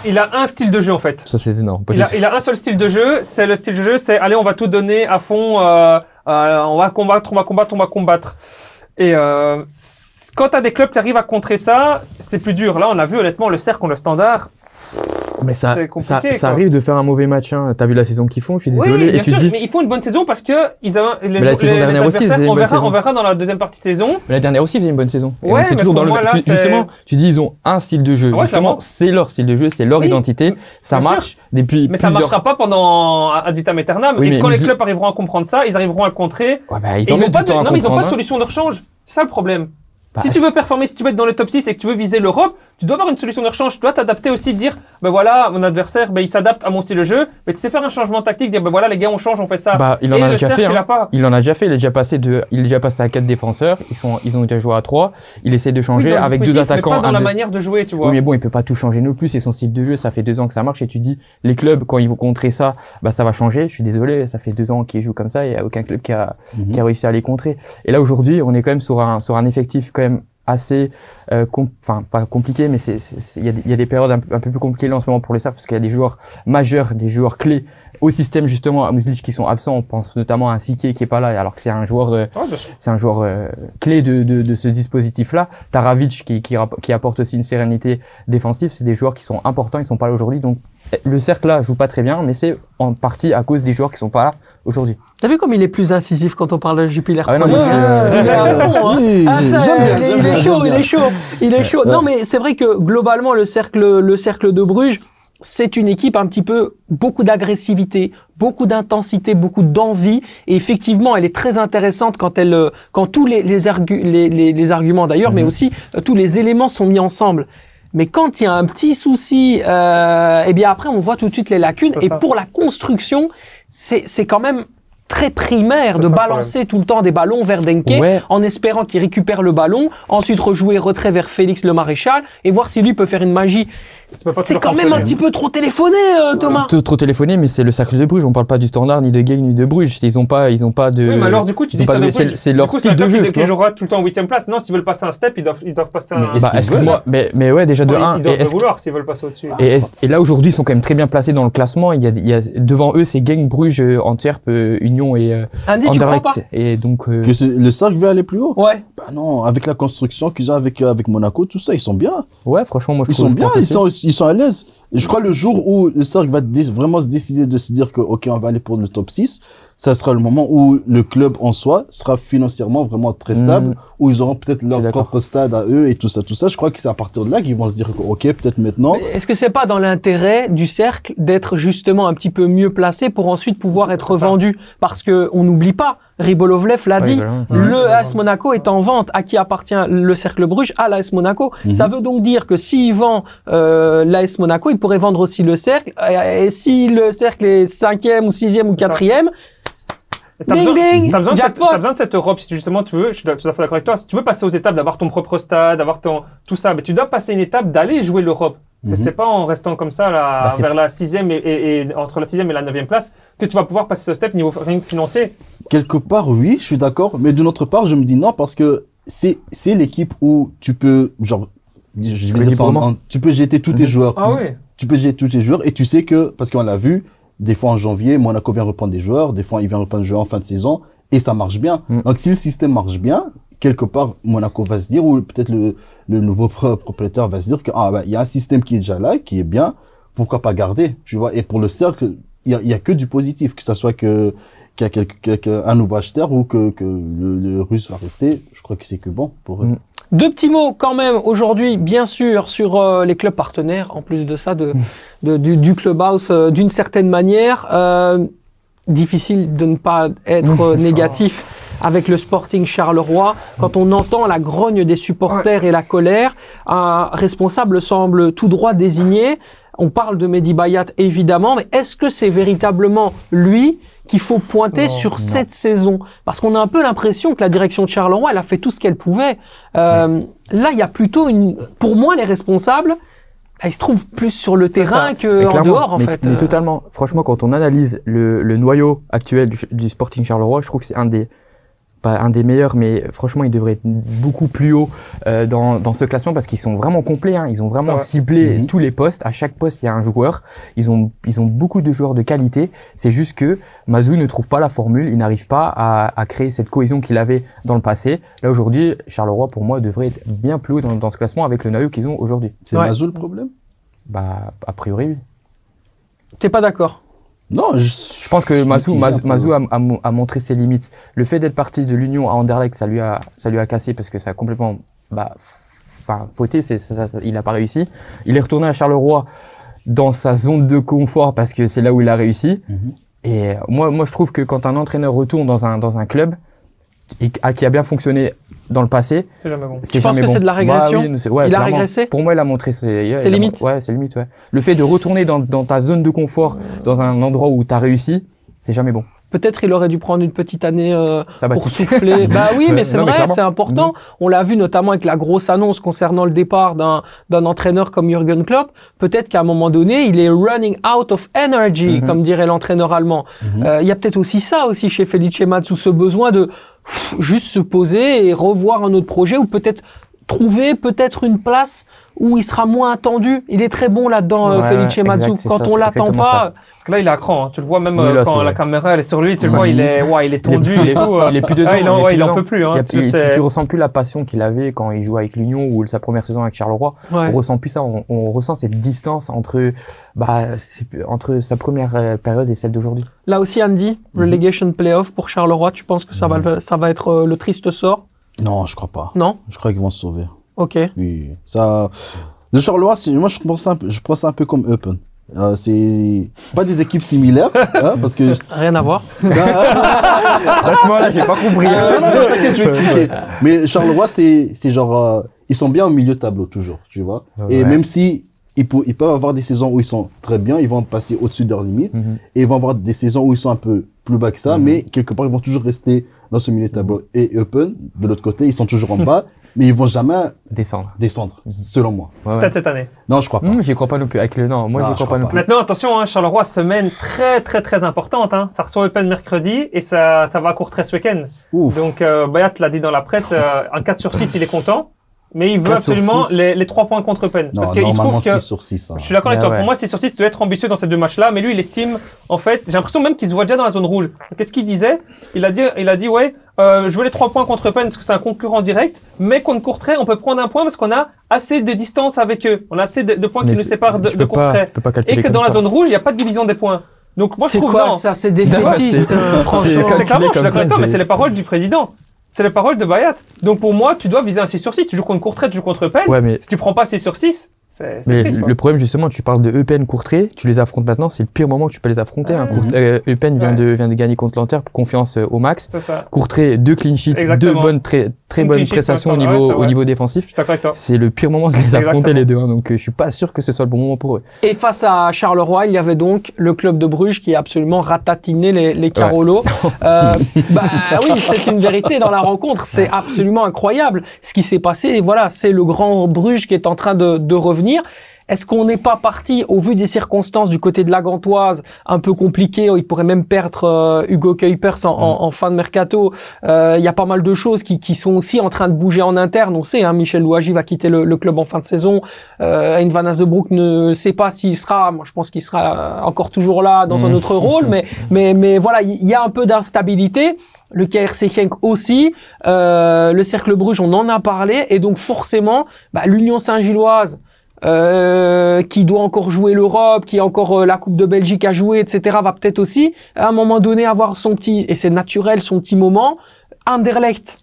il a un style de jeu en fait. Ça, c'est énorme. Il a, tout. il a un seul style de jeu, c'est le style de jeu, c'est allez, on va tout donner à fond, euh, euh, on va combattre, on va combattre, on va combattre. Et euh, quand t'as des clubs qui arrivent à contrer ça, c'est plus dur. Là, on a vu honnêtement le cercle, le standard. Mais ça, c'est ça, ça arrive de faire un mauvais match. Hein. T'as vu la saison qu'ils font, je suis désolé. oui, bien et tu sûr, dis, mais ils font une bonne saison parce que ils avaient les, la saison les- les dernière aussi, on verra, saison. on verra dans la deuxième partie de saison. mais la dernière aussi, ils faisaient une bonne saison. Ouais, mais toujours dans le. là, tu- c'est- justement, tu dis, ils ont un style de jeu. Ouais, justement, c'est leur style de jeu, c'est leur Oui. identité. Ça marche depuis Mais ça plusieurs... marchera pas pendant ad vitam aeternam. Oui, et quand les clubs arriveront à comprendre ça, ils arriveront à contrer. Bah, ils ont pas de, hein. solution de rechange. C'est ça le problème. Bah, si tu veux performer, si tu veux être dans le top 6 et que tu veux viser l'Europe, tu dois avoir une solution de rechange. Tu dois t'adapter aussi, dire, ben voilà, mon adversaire, ben il s'adapte à mon style de jeu. Mais tu sais faire un changement tactique, dire, ben voilà, les gars, on change, on fait ça. Bah, il en et a déjà cercle, fait. il hein. a pas. Il en a déjà fait. Il est déjà passé de, il est déjà passé à quatre défenseurs. Ils sont, ils ont déjà joué à trois. Il essaie de changer avec deux dispositif, mais attaquants. pas dans la deux- manière de jouer, tu vois. Oui, mais bon, il peut pas tout changer non plus. C'est son style de jeu. Ça fait deux ans que ça marche et tu dis, les clubs, quand ils vont contrer ça, bah, ça va changer. Je suis désolé. Ça fait deux ans qu'ils jouent comme ça. Il y a aucun club qui a, Mhm. qui a réussi à les contrer. Et là, aujourd'hui, on est quand même sur un, sur un effectif quand même assez, euh, enfin, pas compliqué, mais c'est, il y, a des- il y a des périodes un, peu- un peu plus compliquées là en ce moment pour le cercle parce qu'il y a des joueurs majeurs, des joueurs clés au système justement à Muslic qui sont absents. On pense notamment à Siké qui est pas là, alors que c'est un joueur, euh, Ouais, sûr. c'est un joueur euh, clé de, de, de ce dispositif-là. Taravic qui, qui, qui apporte aussi une sérénité défensive. C'est des joueurs qui sont importants, ils sont pas là aujourd'hui. Donc le cercle là joue pas très bien, mais c'est en partie à cause des joueurs qui sont pas là aujourd'hui. T'as vu comme il est plus incisif quand on parle de Jupiler Ah non, mais euh, Il est à fond, hein. oui, Ah, ça, j'aime bien, il, est- j'aime il bien, est j'aime chaud, il est chaud, il est chaud. Non, mais c'est vrai que globalement, le cercle, le cercle de Bruges, c'est une équipe un petit peu beaucoup d'agressivité, beaucoup d'intensité, beaucoup d'envie. Et effectivement, elle est très intéressante quand elle, quand tous les les, argu- les, les, les arguments d'ailleurs, mais aussi euh, tous les éléments sont mis ensemble. Mais quand il y a un petit souci, euh, eh bien après on voit tout de suite les lacunes. Et ça. pour la construction, c'est c'est quand même très primaire de balancer tout le temps des ballons vers Denke Ouais. en espérant qu'il récupère le ballon, ensuite rejouer retrait vers Félix le maréchal et voir si lui peut faire une magie. C'est quand même un petit peu trop téléphoné, euh, Thomas. Trop, trop téléphoné, mais c'est le cercle de Bruges. On parle pas du standard, ni de Gay, ni de Bruges. Ils ont pas, ils ont pas de. Oui, mais alors du coup, tu dis pas ça de- de c'est, leur coup, style de jeu. qui- jouera tout le temps en huitième place. Non, s'ils veulent passer un step, ils doivent, ils doivent passer un. Bah, excuse-moi, mais, mais ouais, déjà de Ils- 1. Ils doivent le vouloir s'ils veulent passer au-dessus. Et, là aujourd'hui ils sont quand même très bien placés dans le classement. Il y a, il y a devant eux c'est Genk, Bruges, euh, Antwerp, euh, Union et euh, Andy, tu crois pas Et donc Que c'est- le cercle veut aller plus haut Ouais. Bah non, avec la construction qu'ils ont avec, avec Monaco, tout ça, ils sont bien. ouais franchement moi je Ils sont bien, ils sont, ils sont à l'aise. Je crois le jour où le cercle va vraiment se décider de se dire que, OK, on va aller pour le top 6, ça sera le moment où le club en soi sera financièrement vraiment très stable, Mm. où ils auront peut-être leur propre stade à eux et tout ça, tout ça. Je crois que c'est à partir de là qu'ils vont se dire que, OK, peut-être maintenant. Est-ce que c'est pas dans l'intérêt du cercle d'être justement un petit peu mieux placé pour ensuite pouvoir être vendu? Parce que on n'oublie pas, Ribolovlev l'a dit, le AS Monaco est en vente. À qui appartient le cercle Bruges? À l'AS Monaco. Ça veut donc dire que s'il vend euh, l'AS Monaco, il pourrait vendre aussi le cercle. Et, et si le cercle est cinquième ou sixième ou quatrième, T'as Ding, besoin, ding, t'as besoin, de cette, jackpot. t'as besoin de cette Europe si tu- justement tu veux, je suis tout à fait d'accord avec toi, si tu veux passer aux étapes, d'avoir ton propre stade, d'avoir ton, tout ça, mais tu dois passer une étape d'aller jouer l'Europe. Parce que Mhm. c'est pas en restant comme ça là, Bah, vers la sixième et, et, et entre la sixième et la neuvième place que tu vas pouvoir passer ce step niveau rien que financier. Quelque part, oui, je suis d'accord. Mais d'une autre part, je me dis non parce que c'est c'est l'équipe où tu peux genre je vais dire ça en- tu peux jeter tous tes Mhm. joueurs. Ah oui. Tu peux jeter tous tes joueurs et tu sais que parce qu'on l'a vu, des fois en janvier, Monaco vient reprendre des joueurs, des fois il vient reprendre des joueurs en fin de saison et ça marche bien. Mhm. Donc si le système marche bien, quelque part Monaco va se dire ou peut-être le le nouveau pro- propriétaire va se dire que ah bah il y a un système qui est déjà là, qui est bien, pourquoi pas garder, tu vois. Et pour le cercle, il y a, y a que du positif, que ça soit que qu'il y a un nouveau acheteur ou que, que le, le russe va rester, je crois que c'est que bon pour eux. Mm. Deux petits mots quand même aujourd'hui, bien sûr, sur euh, les clubs partenaires, en plus de ça, de, de- du, du clubhouse euh, d'une certaine manière. Euh, difficile de ne pas être euh, négatif avec le Sporting Charleroi. Quand on entend la grogne des supporters et la colère, un responsable semble tout droit désigné. On parle de Mehdi Bayat évidemment, mais est-ce que c'est véritablement lui qu'il faut pointer Non, sur non. cette saison Parce qu'on a un peu l'impression que la direction de Charleroi, elle a fait tout ce qu'elle pouvait. Euh, Là, il y a plutôt une... Pour moi, les responsables, bah, ils se trouvent plus sur le terrain Mais que en clairement, dehors, en mais, fait. mais totalement. Franchement, quand on analyse le, le noyau actuel du, du Sporting Charleroi, je trouve que c'est un des pas un des meilleurs, mais franchement, il devrait être beaucoup plus haut euh, dans, dans ce classement parce qu'ils sont vraiment complets. Hein. Ils ont vraiment ciblé Mhm. tous les postes. À chaque poste, il y a un joueur. Ils ont, ils ont beaucoup de joueurs de qualité. C'est juste que Mazou ne trouve pas la formule. Il n'arrive pas à, à créer cette cohésion qu'il avait dans le passé. Là, aujourd'hui, Charleroi, pour moi, devrait être bien plus haut dans, dans ce classement avec le noyau qu'ils ont aujourd'hui. C'est Ouais. Mazou le problème? Bah, a priori, oui. T'es pas d'accord? Non, je, Je pense que Mazou, a, a mo- a montré ses limites. Le fait d'être parti de l'Union à Anderlecht, ça lui a, ça lui a cassé parce que ça a complètement, bah, enfin, fauté. C'est, ça, ça- ça- il a pas réussi. Il est retourné à Charleroi dans sa zone de confort parce que c'est là où il a réussi. Mhm. Et moi, moi, je trouve que quand un entraîneur retourne dans un, dans un club et qui a- qui a bien fonctionné dans le passé, C'est jamais bon. c'est penses que bon. c'est de la régression Bah oui, ouais, Il a régressé Pour moi, il a montré ses, Ses a- limites Ouais, c'est limite, ouais. Le fait de retourner dans, dans ta zone de confort, dans un endroit où tu as réussi, c'est jamais bon. Peut-être il aurait dû prendre une petite année euh, pour souffler. bah oui, mais c'est vrai, c'est important. On l'a vu notamment avec la grosse annonce concernant le départ d'un d'un entraîneur comme Jürgen Klopp. Peut-être qu'à un moment donné, il est running out of energy, Mhm. comme dirait l'entraîneur allemand. Mhm. Euh, Il y a peut-être aussi ça aussi chez Felice Matsu, ce besoin de juste se poser et revoir un autre projet ou peut-être trouver peut-être une place où il sera moins attendu. Il est très bon là-dedans, euh, Ouais, Felice c'est Quand ça, on l'attend pas, ça. Parce que là, il est à cran. hein. Tu le vois même Oui, euh, là, quand la vrai. caméra elle est sur lui. Tu le vois, il est, ouais, il est Il est- tendu il est- tout. euh. il est plus dedans, Ah, il, en, ouais, plus il en peut plus. Hein. Il Tu ressens plus la passion qu'il avait quand il jouait avec l'Union ou sa première saison avec Charleroi. ouais. On ressent plus ça. On, on ressent cette distance entre, bah, entre sa première période et celle d'aujourd'hui. Là aussi, Andy, Mhm. relegation playoff pour Charleroi. Tu penses que ça va, le- ça va être le triste sort? Non, je crois pas. Non? Je crois qu'ils vont se sauver. Ok. Oui, ça. Le Charleroi, moi je pense ça un peu, je pense un peu comme Eupen. Euh, c'est pas des équipes similaires, hein, parce que. Rien à voir. Franchement, là, j'ai pas compris. Non, non, non, t'inquiète, je vais expliquer. Mais Charleroi, c'est, c'est genre, euh, ils sont bien au milieu de tableau toujours, tu vois. Et même si ils, pou- ils peuvent avoir des saisons où ils sont très bien, ils vont passer au-dessus de leurs limites, Mhm. et ils vont avoir des saisons où ils sont un peu plus bas que ça, mais quelque part ils vont toujours rester dans ce milieu de tableau. Et Eupen, de l'autre côté, ils sont toujours en bas, mais ils vont jamais Descendre. descendre, selon moi. Ouais, ouais. Peut-être cette année. Non, je crois pas. Hum, j'y crois pas non plus. Avec le non, moi, Non, j'y je crois crois pas non plus. Maintenant, attention, hein, Charleroi, semaine très très très importante. Hein. Ça reçoit Open mercredi et ça, ça va à Courtrai ce week-end. Ouf. Donc, euh, Bayat l'a dit dans la presse, euh, un 4 sur 6, il est content. Mais il veut 4 sur absolument 6. les, les 3 points contre Open. Non, parce qu'il trouve que... 6 sur 6. hein. Je suis d'accord avec toi. ouais. Pour moi, 6 sur 6, tu dois être ambitieux dans ces deux matchs-là. Mais lui, il estime, en fait, j'ai l'impression même qu'il se voit déjà dans la zone rouge. Qu'est-ce qu'il disait? Il a dit, il a dit, ouais, euh, je veux les 3 points contre Open parce que c'est un concurrent direct. Mais contre Courtrai, on peut prendre un point parce qu'on a assez de distance avec eux. On a assez de, de points qui nous séparent de, de Courtrai. tu peux pas calculer Et que dans la zone rouge, il n'y a pas de division des points. Donc moi, je C'est trouve quoi non. ça? C'est des c'est- euh, franchement. C'est clairement, je suis d'accord avec toi, mais c'est les paroles du président. C'est les paroles de Bayat. Donc pour moi, tu dois viser un 6 sur 6. Tu joues contre Courtrai, tu joues contre Pen. Ouais, mais Si tu prends pas 6 sur 6, C'est c'est Mais triste, quoi. le problème justement, tu parles de Eupen Courtrai, tu les affrontes maintenant, c'est le pire moment que tu peux les affronter. hein. Ouais. Euh, Eupen vient Ouais. de vient de gagner contre l'Antwerp, confiance euh, au max. C'est ça. Courtrai, deux clean sheets, deux bonnes très très Une bonnes prestations au ouais, niveau au défensif. C'est le pire moment de les affronter Exactement. les deux, hein, donc euh, je suis pas sûr que ce soit le bon moment pour eux. Et face à Charleroi, il y avait donc le club de Bruges qui a absolument ratatiné les, les Carolos. Euh, bah oui, c'est une vérité dans la rencontre. C'est absolument incroyable ce qui s'est passé. Et voilà, c'est le grand Bruges qui est en train de, de revenir. Est-ce qu'on n'est pas parti, au vu des circonstances du côté de la Gantoise, un peu compliqué Il pourrait même perdre euh, Hugo Kuipers en, en- en fin de mercato. Euh, Il y a pas mal de choses qui, qui sont aussi en train de bouger en interne. On sait, hein, Michel Louagie va quitter le, le club en fin de saison. Euh, Van Azebroek ne sait pas s'il sera. Moi, je pense qu'il sera encore toujours là dans un Mhm. autre rôle, mais mais mais voilà, il y a un peu d'instabilité. Le KRC Genk aussi, euh, le Cercle Bruges, on en a parlé, et donc forcément, bah, l'Union Saint-Gilloise, euh, qui doit encore jouer l'Europe, qui a encore euh, la Coupe de Belgique à jouer, etc., va peut-être aussi à un moment donné avoir son petit, et c'est naturel, son petit moment. Anderlecht,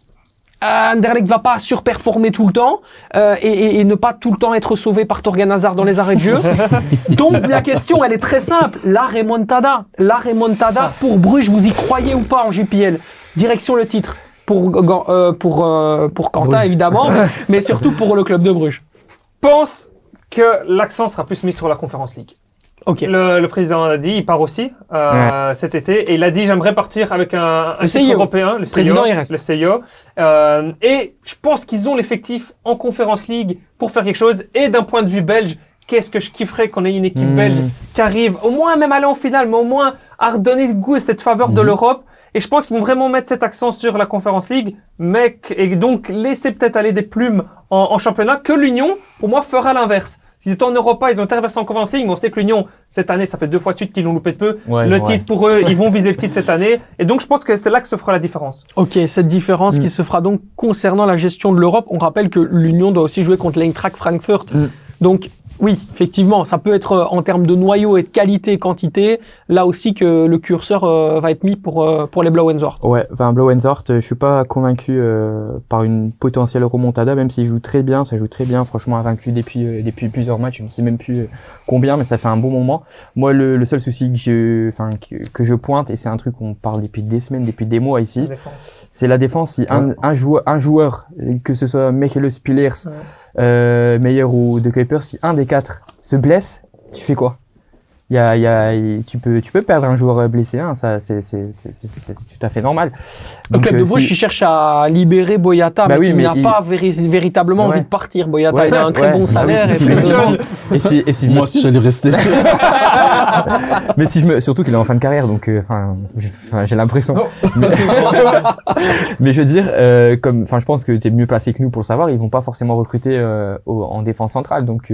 Anderlecht va pas surperformer tout le temps euh, et, et- et ne pas tout le temps être sauvé par Torgan Hazard dans les arrêts de jeu. Donc la question, elle est très simple. La remontada, la remontada pour Bruges, vous y croyez ou pas en JPL Direction le titre pour euh, pour euh, pour Quentin Bruges. évidemment, mais surtout pour le club de Bruges. pense que l'accent sera plus mis sur la Conférence League. Ok. Le, le président a dit, il part aussi euh, cet été, et il a dit j'aimerais partir avec un, un Le titre européen, le Président, reste. le CIO. Euh, et je pense qu'ils ont l'effectif en Conférence League pour faire quelque chose. Et d'un point de vue belge, qu'est-ce que je kifferais qu'on ait une équipe Mm. belge qui arrive, au moins même aller en finale, mais au moins à redonner le goût et cette faveur de Mhm. l'Europe. Et je pense qu'ils vont vraiment mettre cet accent sur la Conférence League, mec, et donc laisser peut-être aller des plumes en, en championnat, que l'Union, pour moi, fera l'inverse. S'ils étaient en Europa, ils ont traversé en Conférence League, mais on sait que l'Union, cette année, ça fait deux fois de suite qu'ils l'ont loupé de peu. Ouais, le ouais. titre pour eux, ils vont viser le titre cette année. Et donc, je pense que c'est là que se fera la différence. Ok, cette différence Mm. qui se fera donc concernant la gestion de l'Europe. On rappelle que l'Union doit aussi jouer contre l'Eintracht Frankfurt. Mm. Donc oui, effectivement, ça peut être euh, en termes de noyau et de qualité, quantité, là aussi que le curseur euh, va être mis pour euh, pour les Blauenzorg. Ouais, enfin euh, je suis pas convaincu euh, par une potentielle remontada, même s'il joue très bien, ça joue très bien, franchement invaincu depuis euh, depuis plusieurs matchs, je ne sais même plus combien, mais ça fait un bon moment. Moi, le, le seul souci que je, enfin que, que je pointe, et c'est un truc qu'on parle depuis des semaines, depuis des mois ici, c'est la défense. Si un, un joueur, un joueur, que ce soit Michael Spillers, Ouais. Euh, Meyer ou De Kuiper, si un des quatre se blesse, tu fais quoi? Y a, il y a, tu peux, tu peux perdre un joueur blessé, hein, ça, c'est, c'est, c'est, c'est, c'est tout à fait normal. Le club euh, de Bruges si- qui cherche à libérer Boyata, Bah mais oui, qui n'a il- pas véri- véritablement Ouais. envie de partir. Boyata, Ouais, il a un très ouais. bon Ah salaire oui, et et si, et si Moi aussi, j'allais rester. mais si je me, surtout qu'il est en fin de carrière, donc, euh, j'ai l'impression. Oh. Mais, mais je veux dire, euh, comme, enfin, je pense que tu es mieux placé que nous pour le savoir, ils vont pas forcément recruter euh, au- en défense centrale, donc.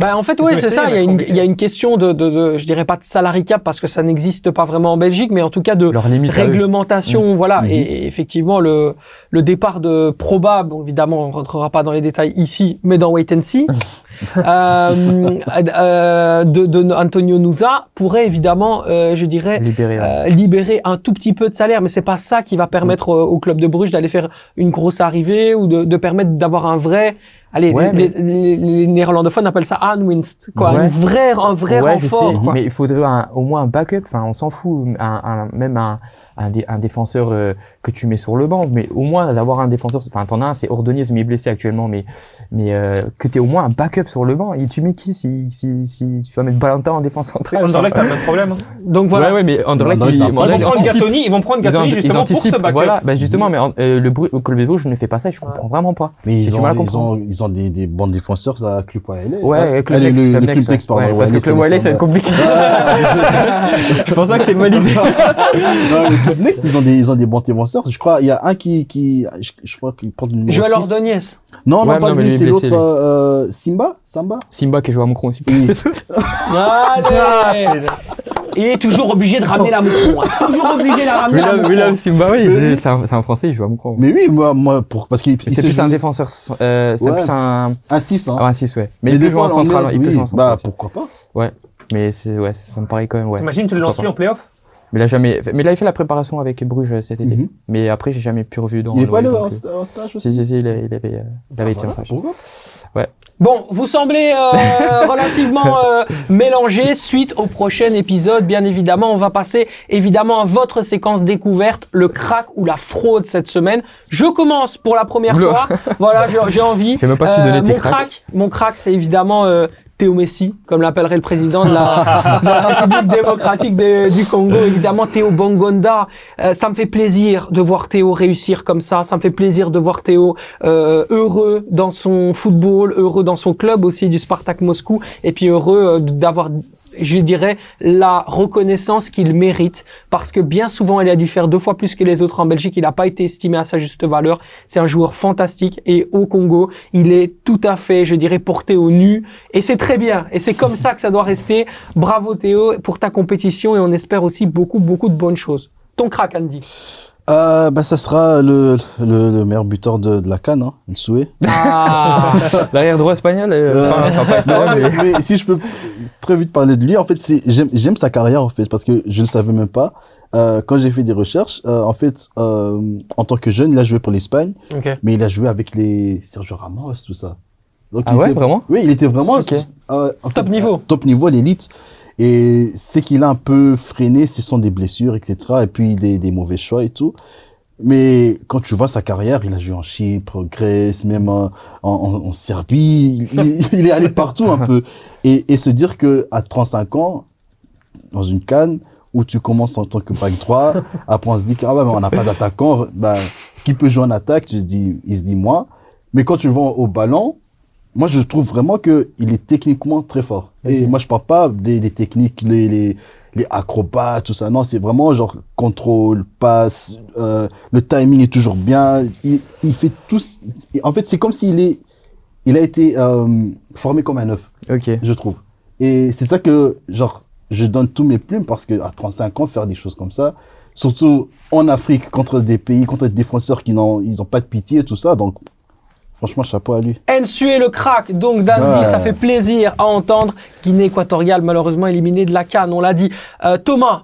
Bah, en fait, oui, c'est ça. Il y, a une, il y a une question de, de, de, je dirais pas de salary cap parce que ça n'existe pas vraiment en Belgique, mais en tout cas de réglementation, voilà. Mhm. Et, et effectivement, le, le départ de probable, bon, évidemment, on rentrera pas dans les détails ici, mais dans Wait and See, euh, euh, de, de Antonio Nusa pourrait évidemment, euh, je dirais, ouais. euh, libérer un tout petit peu de salaire, mais c'est pas ça qui va permettre euh, au club de Bruges d'aller faire une grosse arrivée ou de, de permettre d'avoir un vrai. Allez, Ouais, les, les- les néerlandophones appellent ça Anwinst, quoi, Ouais. une vraie, un vrai ouais, je sais, renfort. quoi. mais il faudrait un- au moins un backup. Enfin, on s'en fout. Un, un- même un, un, dé- un défenseur euh, que tu mets sur le banc, mais au moins d'avoir un défenseur. Enfin, t'en as un, c'est Ordonez, mais il est blessé actuellement, mais mais euh, que t'aies au moins un backup sur le banc. Et tu mets qui si si si tu vas mettre Valentin en défense centrale? Anderlecht a le même problème. hein. Donc voilà. Ouais, ouais, mais Anderlecht, pas Ils vont prendre. Gatoni, ils vont prendre ils justement pour ce backup. Voilà, bah justement, mais euh, le bruit, le club de Bruges ne fait pas ça. et Je comprends vraiment pas. Mais ils ont, ils ont, ils ont des, des bons défenseurs, ça, Club Wiley. Ouais, Club le, Club le Lex, ouais. pardon. Ouais, parce que Club Wiley, ça va être compliqué. Je pense pas que c'est une bonne idée. Next, ils ont des, ils ont des bons défenseurs. Je crois, il y a un qui, qui, je, je crois qu'il porte le numéro Joël 6. Ordonez. Non, non, Ouais, pas non, mais lui, lui est c'est l'autre, euh, Simba, Samba. Simba qui joue à Moucron aussi. Oui. Allez Il est toujours obligé de ramener la mouton. hein. Toujours obligé de la ramener la. William Simba, oui, c'est- un, français, il joue à Moucron. Mais oui, moi, moi, pour, parce qu'il, il C'est plus joue un défenseur, euh, c'est Ouais. plus un, un 6, hein. ah, un 6, ouais. Mais, Mais il peut jouer en central, il peut jouer en central. Bah, pourquoi pas. Mais c'est, ouais, ça me paraît quand même, ouais. T'imagines, tu le lances lui en playoff? Mais il a jamais. Mais il avait fait la préparation avec Bruges euh, cet été. Mhm. Mais après, j'ai jamais pu revu dans. Il est le pas allé en, euh, sta- en stage Si, aussi si, si, il, a- il avait, euh, il avait Ah, été en stage. pourquoi Bon, vous semblez euh, relativement euh, mélangés. Suite au prochain épisode, bien évidemment, on va passer évidemment à votre séquence découverte, le crack ou la fraude cette semaine. Je commence pour la première fois. Voilà, j'ai- envie. Euh, Fais même pas tes mon crack, mon crack, c'est évidemment euh, Théo Messi, comme l'appellerait le président de la, de la République démocratique de- du Congo, évidemment Théo Bongonda. Euh, ça me fait plaisir de voir Théo réussir comme ça. Ça me fait plaisir de voir Théo euh, heureux dans son football, heureux dans son club aussi du Spartak Moscou, et puis heureux euh, d'avoir je dirais la reconnaissance qu'il mérite. Parce que bien souvent il a dû faire deux fois plus que les autres en Belgique. Il n'a pas été estimé à sa juste valeur. C'est un joueur fantastique. Et au Congo il est tout à fait je dirais porté au nu. Et c'est très bien. Et c'est comme ça que ça doit rester. Bravo Théo pour ta compétition. Et on espère aussi beaucoup beaucoup de bonnes choses. Ton crack Andy euh, bah, Ça sera le, le, le meilleur buteur de, de la Cannes, hein, le souhait. ah L'arrière droit espagnol, euh, enfin, enfin, pas espagnol, Non, mais. mais, mais si je peux très vite parler de lui, en fait, j'aime j'aime sa carrière en fait parce que je ne savais même pas. Euh, quand j'ai fait des recherches, euh, en fait, euh, en tant que jeune, il a joué pour l'Espagne, mais il a joué avec les Sergio Ramos, tout ça. Donc, Ah il ouais, était- vraiment? Oui, il était vraiment euh, Top fait, niveau. euh, Top niveau, l'élite. Et c'est qu'il a un peu freiné, ce sont des blessures, etc. Et puis des, des mauvais choix et tout. Mais quand tu vois sa carrière, il a joué en Chypre, Grèce, même en, en, en Serbie. Il, est allé partout un peu. Et, et se dire que à 35 ans, dans une canne où tu commences en tant que back droit, après on se dit que ah on n'a pas d'attaquant, bah, qui peut jouer en attaque? Tu te dis, il se dit moi. Mais quand tu vas au ballon, moi je trouve vraiment que il est techniquement très fort. Et moi je parle pas des, des techniques, les, les, les acrobates, tout ça. Non, c'est vraiment genre contrôle, passe, euh, le timing est toujours bien. Il, il fait tout. En fait, c'est comme s'il est, il a été euh, formé comme un œuf Ok. je trouve. Et c'est ça que, genre, je donne tous mes plumes parce que à 35 ans, faire des choses comme ça, surtout en Afrique, contre des pays, contre des défenseurs qui n'ont, ils ont pas de pitié, tout ça. Donc, franchement, chapeau à lui. Ensu est le crack, donc Dandy, Ouais. ça fait plaisir à entendre. Guinée équatoriale, malheureusement éliminée de la Cannes, on l'a dit. Euh, Thomas,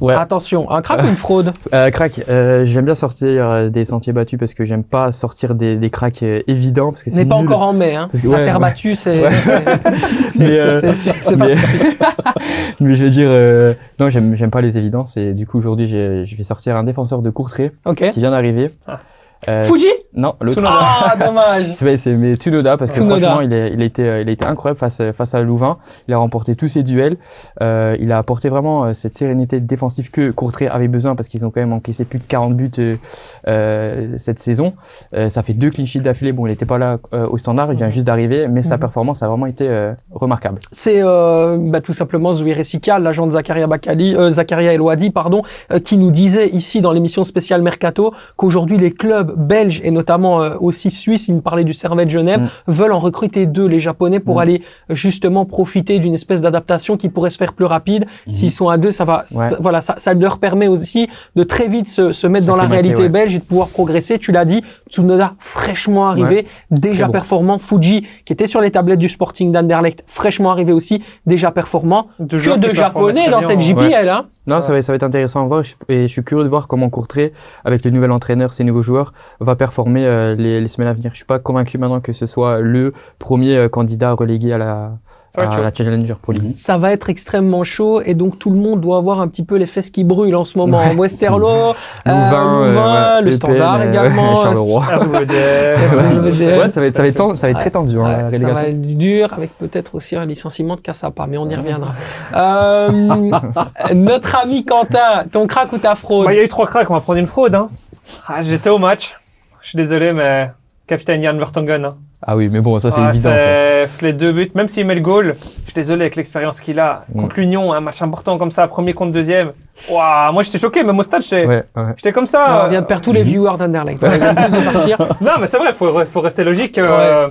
Ouais. attention, un crack ou une fraude? Euh, crack, euh, j'aime bien sortir euh, des sentiers battus parce que j'aime pas sortir des, des cracks euh, évidents parce que Ce c'est n'est pas nul. encore en mai, hein. Parce que- ouais, terre ouais. battue, c'est Ouais. c'est- c'est- Mais, euh, pas je veux dire, euh, non, j'aime, pas les évidences et du coup aujourd'hui je vais sortir un défenseur de Courtrai Ok. qui vient d'arriver. Ah. Euh, Fuji? Non. Tsunoda. Ah, dommage. C'est, c'est mais Tsunoda parce que Tsunoda. franchement il, est, il a été euh, il été incroyable face face à Louvain. Il a remporté tous ses duels. Euh, il a apporté vraiment euh, cette sérénité défensive que Courtrai avait besoin parce qu'ils ont quand même encaissé plus de 40 buts euh, euh, cette saison. Euh, ça fait deux clean sheets d'affilée. Bon, il n'était pas là euh, au standard, il vient juste d'arriver, mais sa performance a vraiment été euh, remarquable. C'est euh, bah, tout simplement Zouir Essika, l'agent de Zakaria Bakali, euh, Zakaria Elouadi, pardon, euh, qui nous disait ici dans l'émission spéciale Mercato qu'aujourd'hui les clubs belges et notamment euh, aussi suisses, il me parlait du Servette Genève, Mm. veulent en recruter deux, les Japonais, pour Mm. aller justement profiter d'une espèce d'adaptation qui pourrait se faire plus rapide. S'ils sont à deux, ça va, Ouais. ça- voilà, ça, ça leur permet aussi de très vite se, se mettre dans la réalité ouais. belge et de pouvoir progresser. Tu l'as dit, Tsunoda fraîchement arrivé, déjà bon. performant. Fuji qui était sur les tablettes du Sporting d'Anderlecht, fraîchement arrivé aussi, déjà performant. De Que de japonais dans cette JPL, hein. Non, ça va, ça va être intéressant à voir et je suis curieux de voir comment Courtrai, avec le nouvel entraîneur, ses nouveaux joueurs, va performer euh, les, les semaines à venir. Je suis pas convaincu maintenant que ce soit le premier euh, candidat relégué à la, à Challenger Pro League. Ça va être extrêmement chaud et donc tout le monde doit avoir un petit peu les fesses qui brûlent en ce moment. Westerlo, euh, Louvain, euh, Louvain, ouais, le Standard euh, également. ouais. Ouais. Ça va être, ça va être, ten- ça va être très tendu, hein, la ça va être dur avec peut-être aussi un licenciement de Cassapa, mais on y reviendra. Euh, notre ami Quentin, ton crack ou ta fraude? Bah, il y a eu trois cracks, on va prendre une fraude. Hein. Ah, J'étais au match. Je suis désolé, mais capitaine Jan Vertonghen. Hein. Ah oui, mais bon, ça c'est Ah, évident. Ça. Les deux buts, même s'il met le goal, je suis désolé avec l'expérience qu'il a. Mm. Contre l'Union, un match important comme ça, premier contre deuxième. Waouh, moi j'étais choqué, même au stade, j'étais Ouais, ouais. j'étais comme ça. Ah, On vient de perdre tous les viewers. Voilà, Ils viennent tous de partir. Non, mais c'est vrai, il faut, faut rester logique. euh,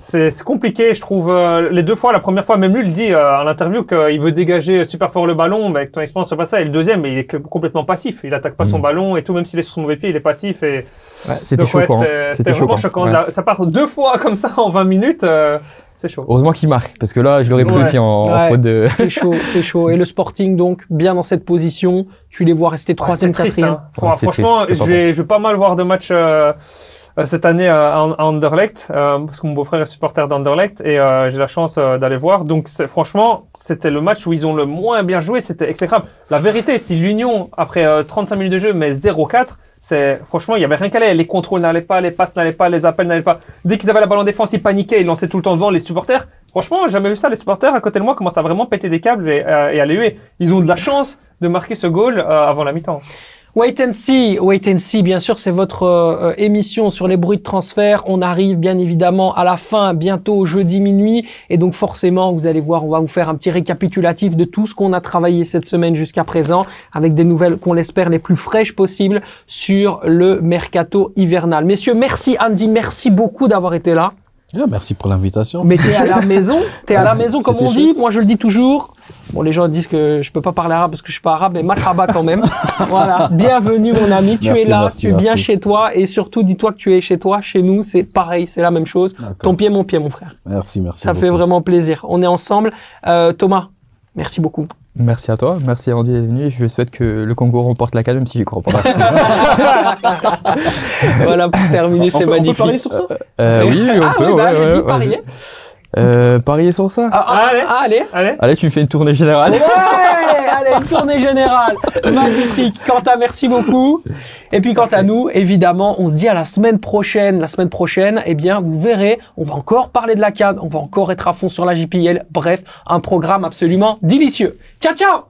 c'est compliqué, je trouve. euh, les deux fois, la première fois, même lui, il dit euh, en interview qu'il veut dégager super fort le ballon, mais avec ton expérience, c'est pas ça. Et le deuxième, il est complètement passif. Il attaque pas son Mm. ballon et tout, même s'il est sur son mauvais pied, il est passif. Et Ouais, c'était ouais, choquant. c'était- hein. c'était vraiment choquant. Ouais. Là, ça part deux fois comme ça en 20 minutes, euh, c'est chaud. Heureusement qu'il marque, parce que là, je l'aurais pris Ouais. aussi en, en Ouais. faute de. C'est chaud, c'est chaud. Et le Sporting, donc, bien dans cette position. Tu les vois rester Ouais, troisième, quatrième. hein. Franchement, je vais, je vais pas mal voir de matchs euh, euh, cette année euh, à, Anderlecht, euh, parce que mon beau-frère est supporter d'Anderlecht et euh, j'ai la chance euh, d'aller voir. Donc, franchement, c'était le match où ils ont le moins bien joué. C'était exécrable. La vérité, si l'Union, après euh, 35 minutes de jeu, met 0-4, c'est franchement, il y avait rien qu'à aller. Les contrôles n'allaient pas, les passes n'allaient pas, les appels n'allaient pas. Dès qu'ils avaient la balle en défense, ils paniquaient, ils lançaient tout le temps devant les supporters. Franchement, jamais vu ça. Les supporters à côté de moi commencent à vraiment péter des câbles et, euh, et à les huer. Ils ont de la chance de marquer ce goal euh, avant la mi-temps. Wait and see, wait and see, bien sûr, c'est votre euh, émission sur les bruits de transfert. On arrive bien évidemment à la fin, bientôt jeudi minuit, et donc forcément, vous allez voir, on va vous faire un petit récapitulatif de tout ce qu'on a travaillé cette semaine jusqu'à présent, avec des nouvelles qu'on l'espère les plus fraîches possibles sur le mercato hivernal. Messieurs, merci Andy, merci beaucoup d'avoir été là. Ah, merci pour l'invitation. Mais t'es à la maison, t'es à la maison comme on dit. Moi je le dis toujours. Bon, les gens disent que je peux pas parler arabe parce que je suis pas arabe, mais marhaba quand même. voilà. Bienvenue mon ami, tu Merci, es là, merci, tu es bien merci. chez toi et surtout dis-toi que tu es chez toi, chez nous, c'est pareil, c'est la même chose. Ton pied, mon pied, mon frère. Merci, merci. Ça fait vraiment plaisir. On est ensemble. Euh, Thomas, merci beaucoup. Merci à toi, merci Andy d'être venu. Je souhaite que le Congo remporte la canne, même si j'y crois pas. voilà pour terminer, On c'est peut, on peut magnifique. parier sur ça? Euh, oui, on ah peut. oui, bah ouais, allez-y, ouais, pariez. ouais. Euh, parier sur ça Ah, ah, Allez. ah, allez. Allez. Allez, tu me fais une tournée générale. Ouais, allez, une tournée générale. Magnifique. Quentin, merci beaucoup. Et puis quant à nous, évidemment, on se dit à la semaine prochaine. La semaine prochaine, eh bien, vous verrez, on va encore parler de la canne, on va encore être à fond sur la JPL. Bref, un programme absolument délicieux. Ciao, ciao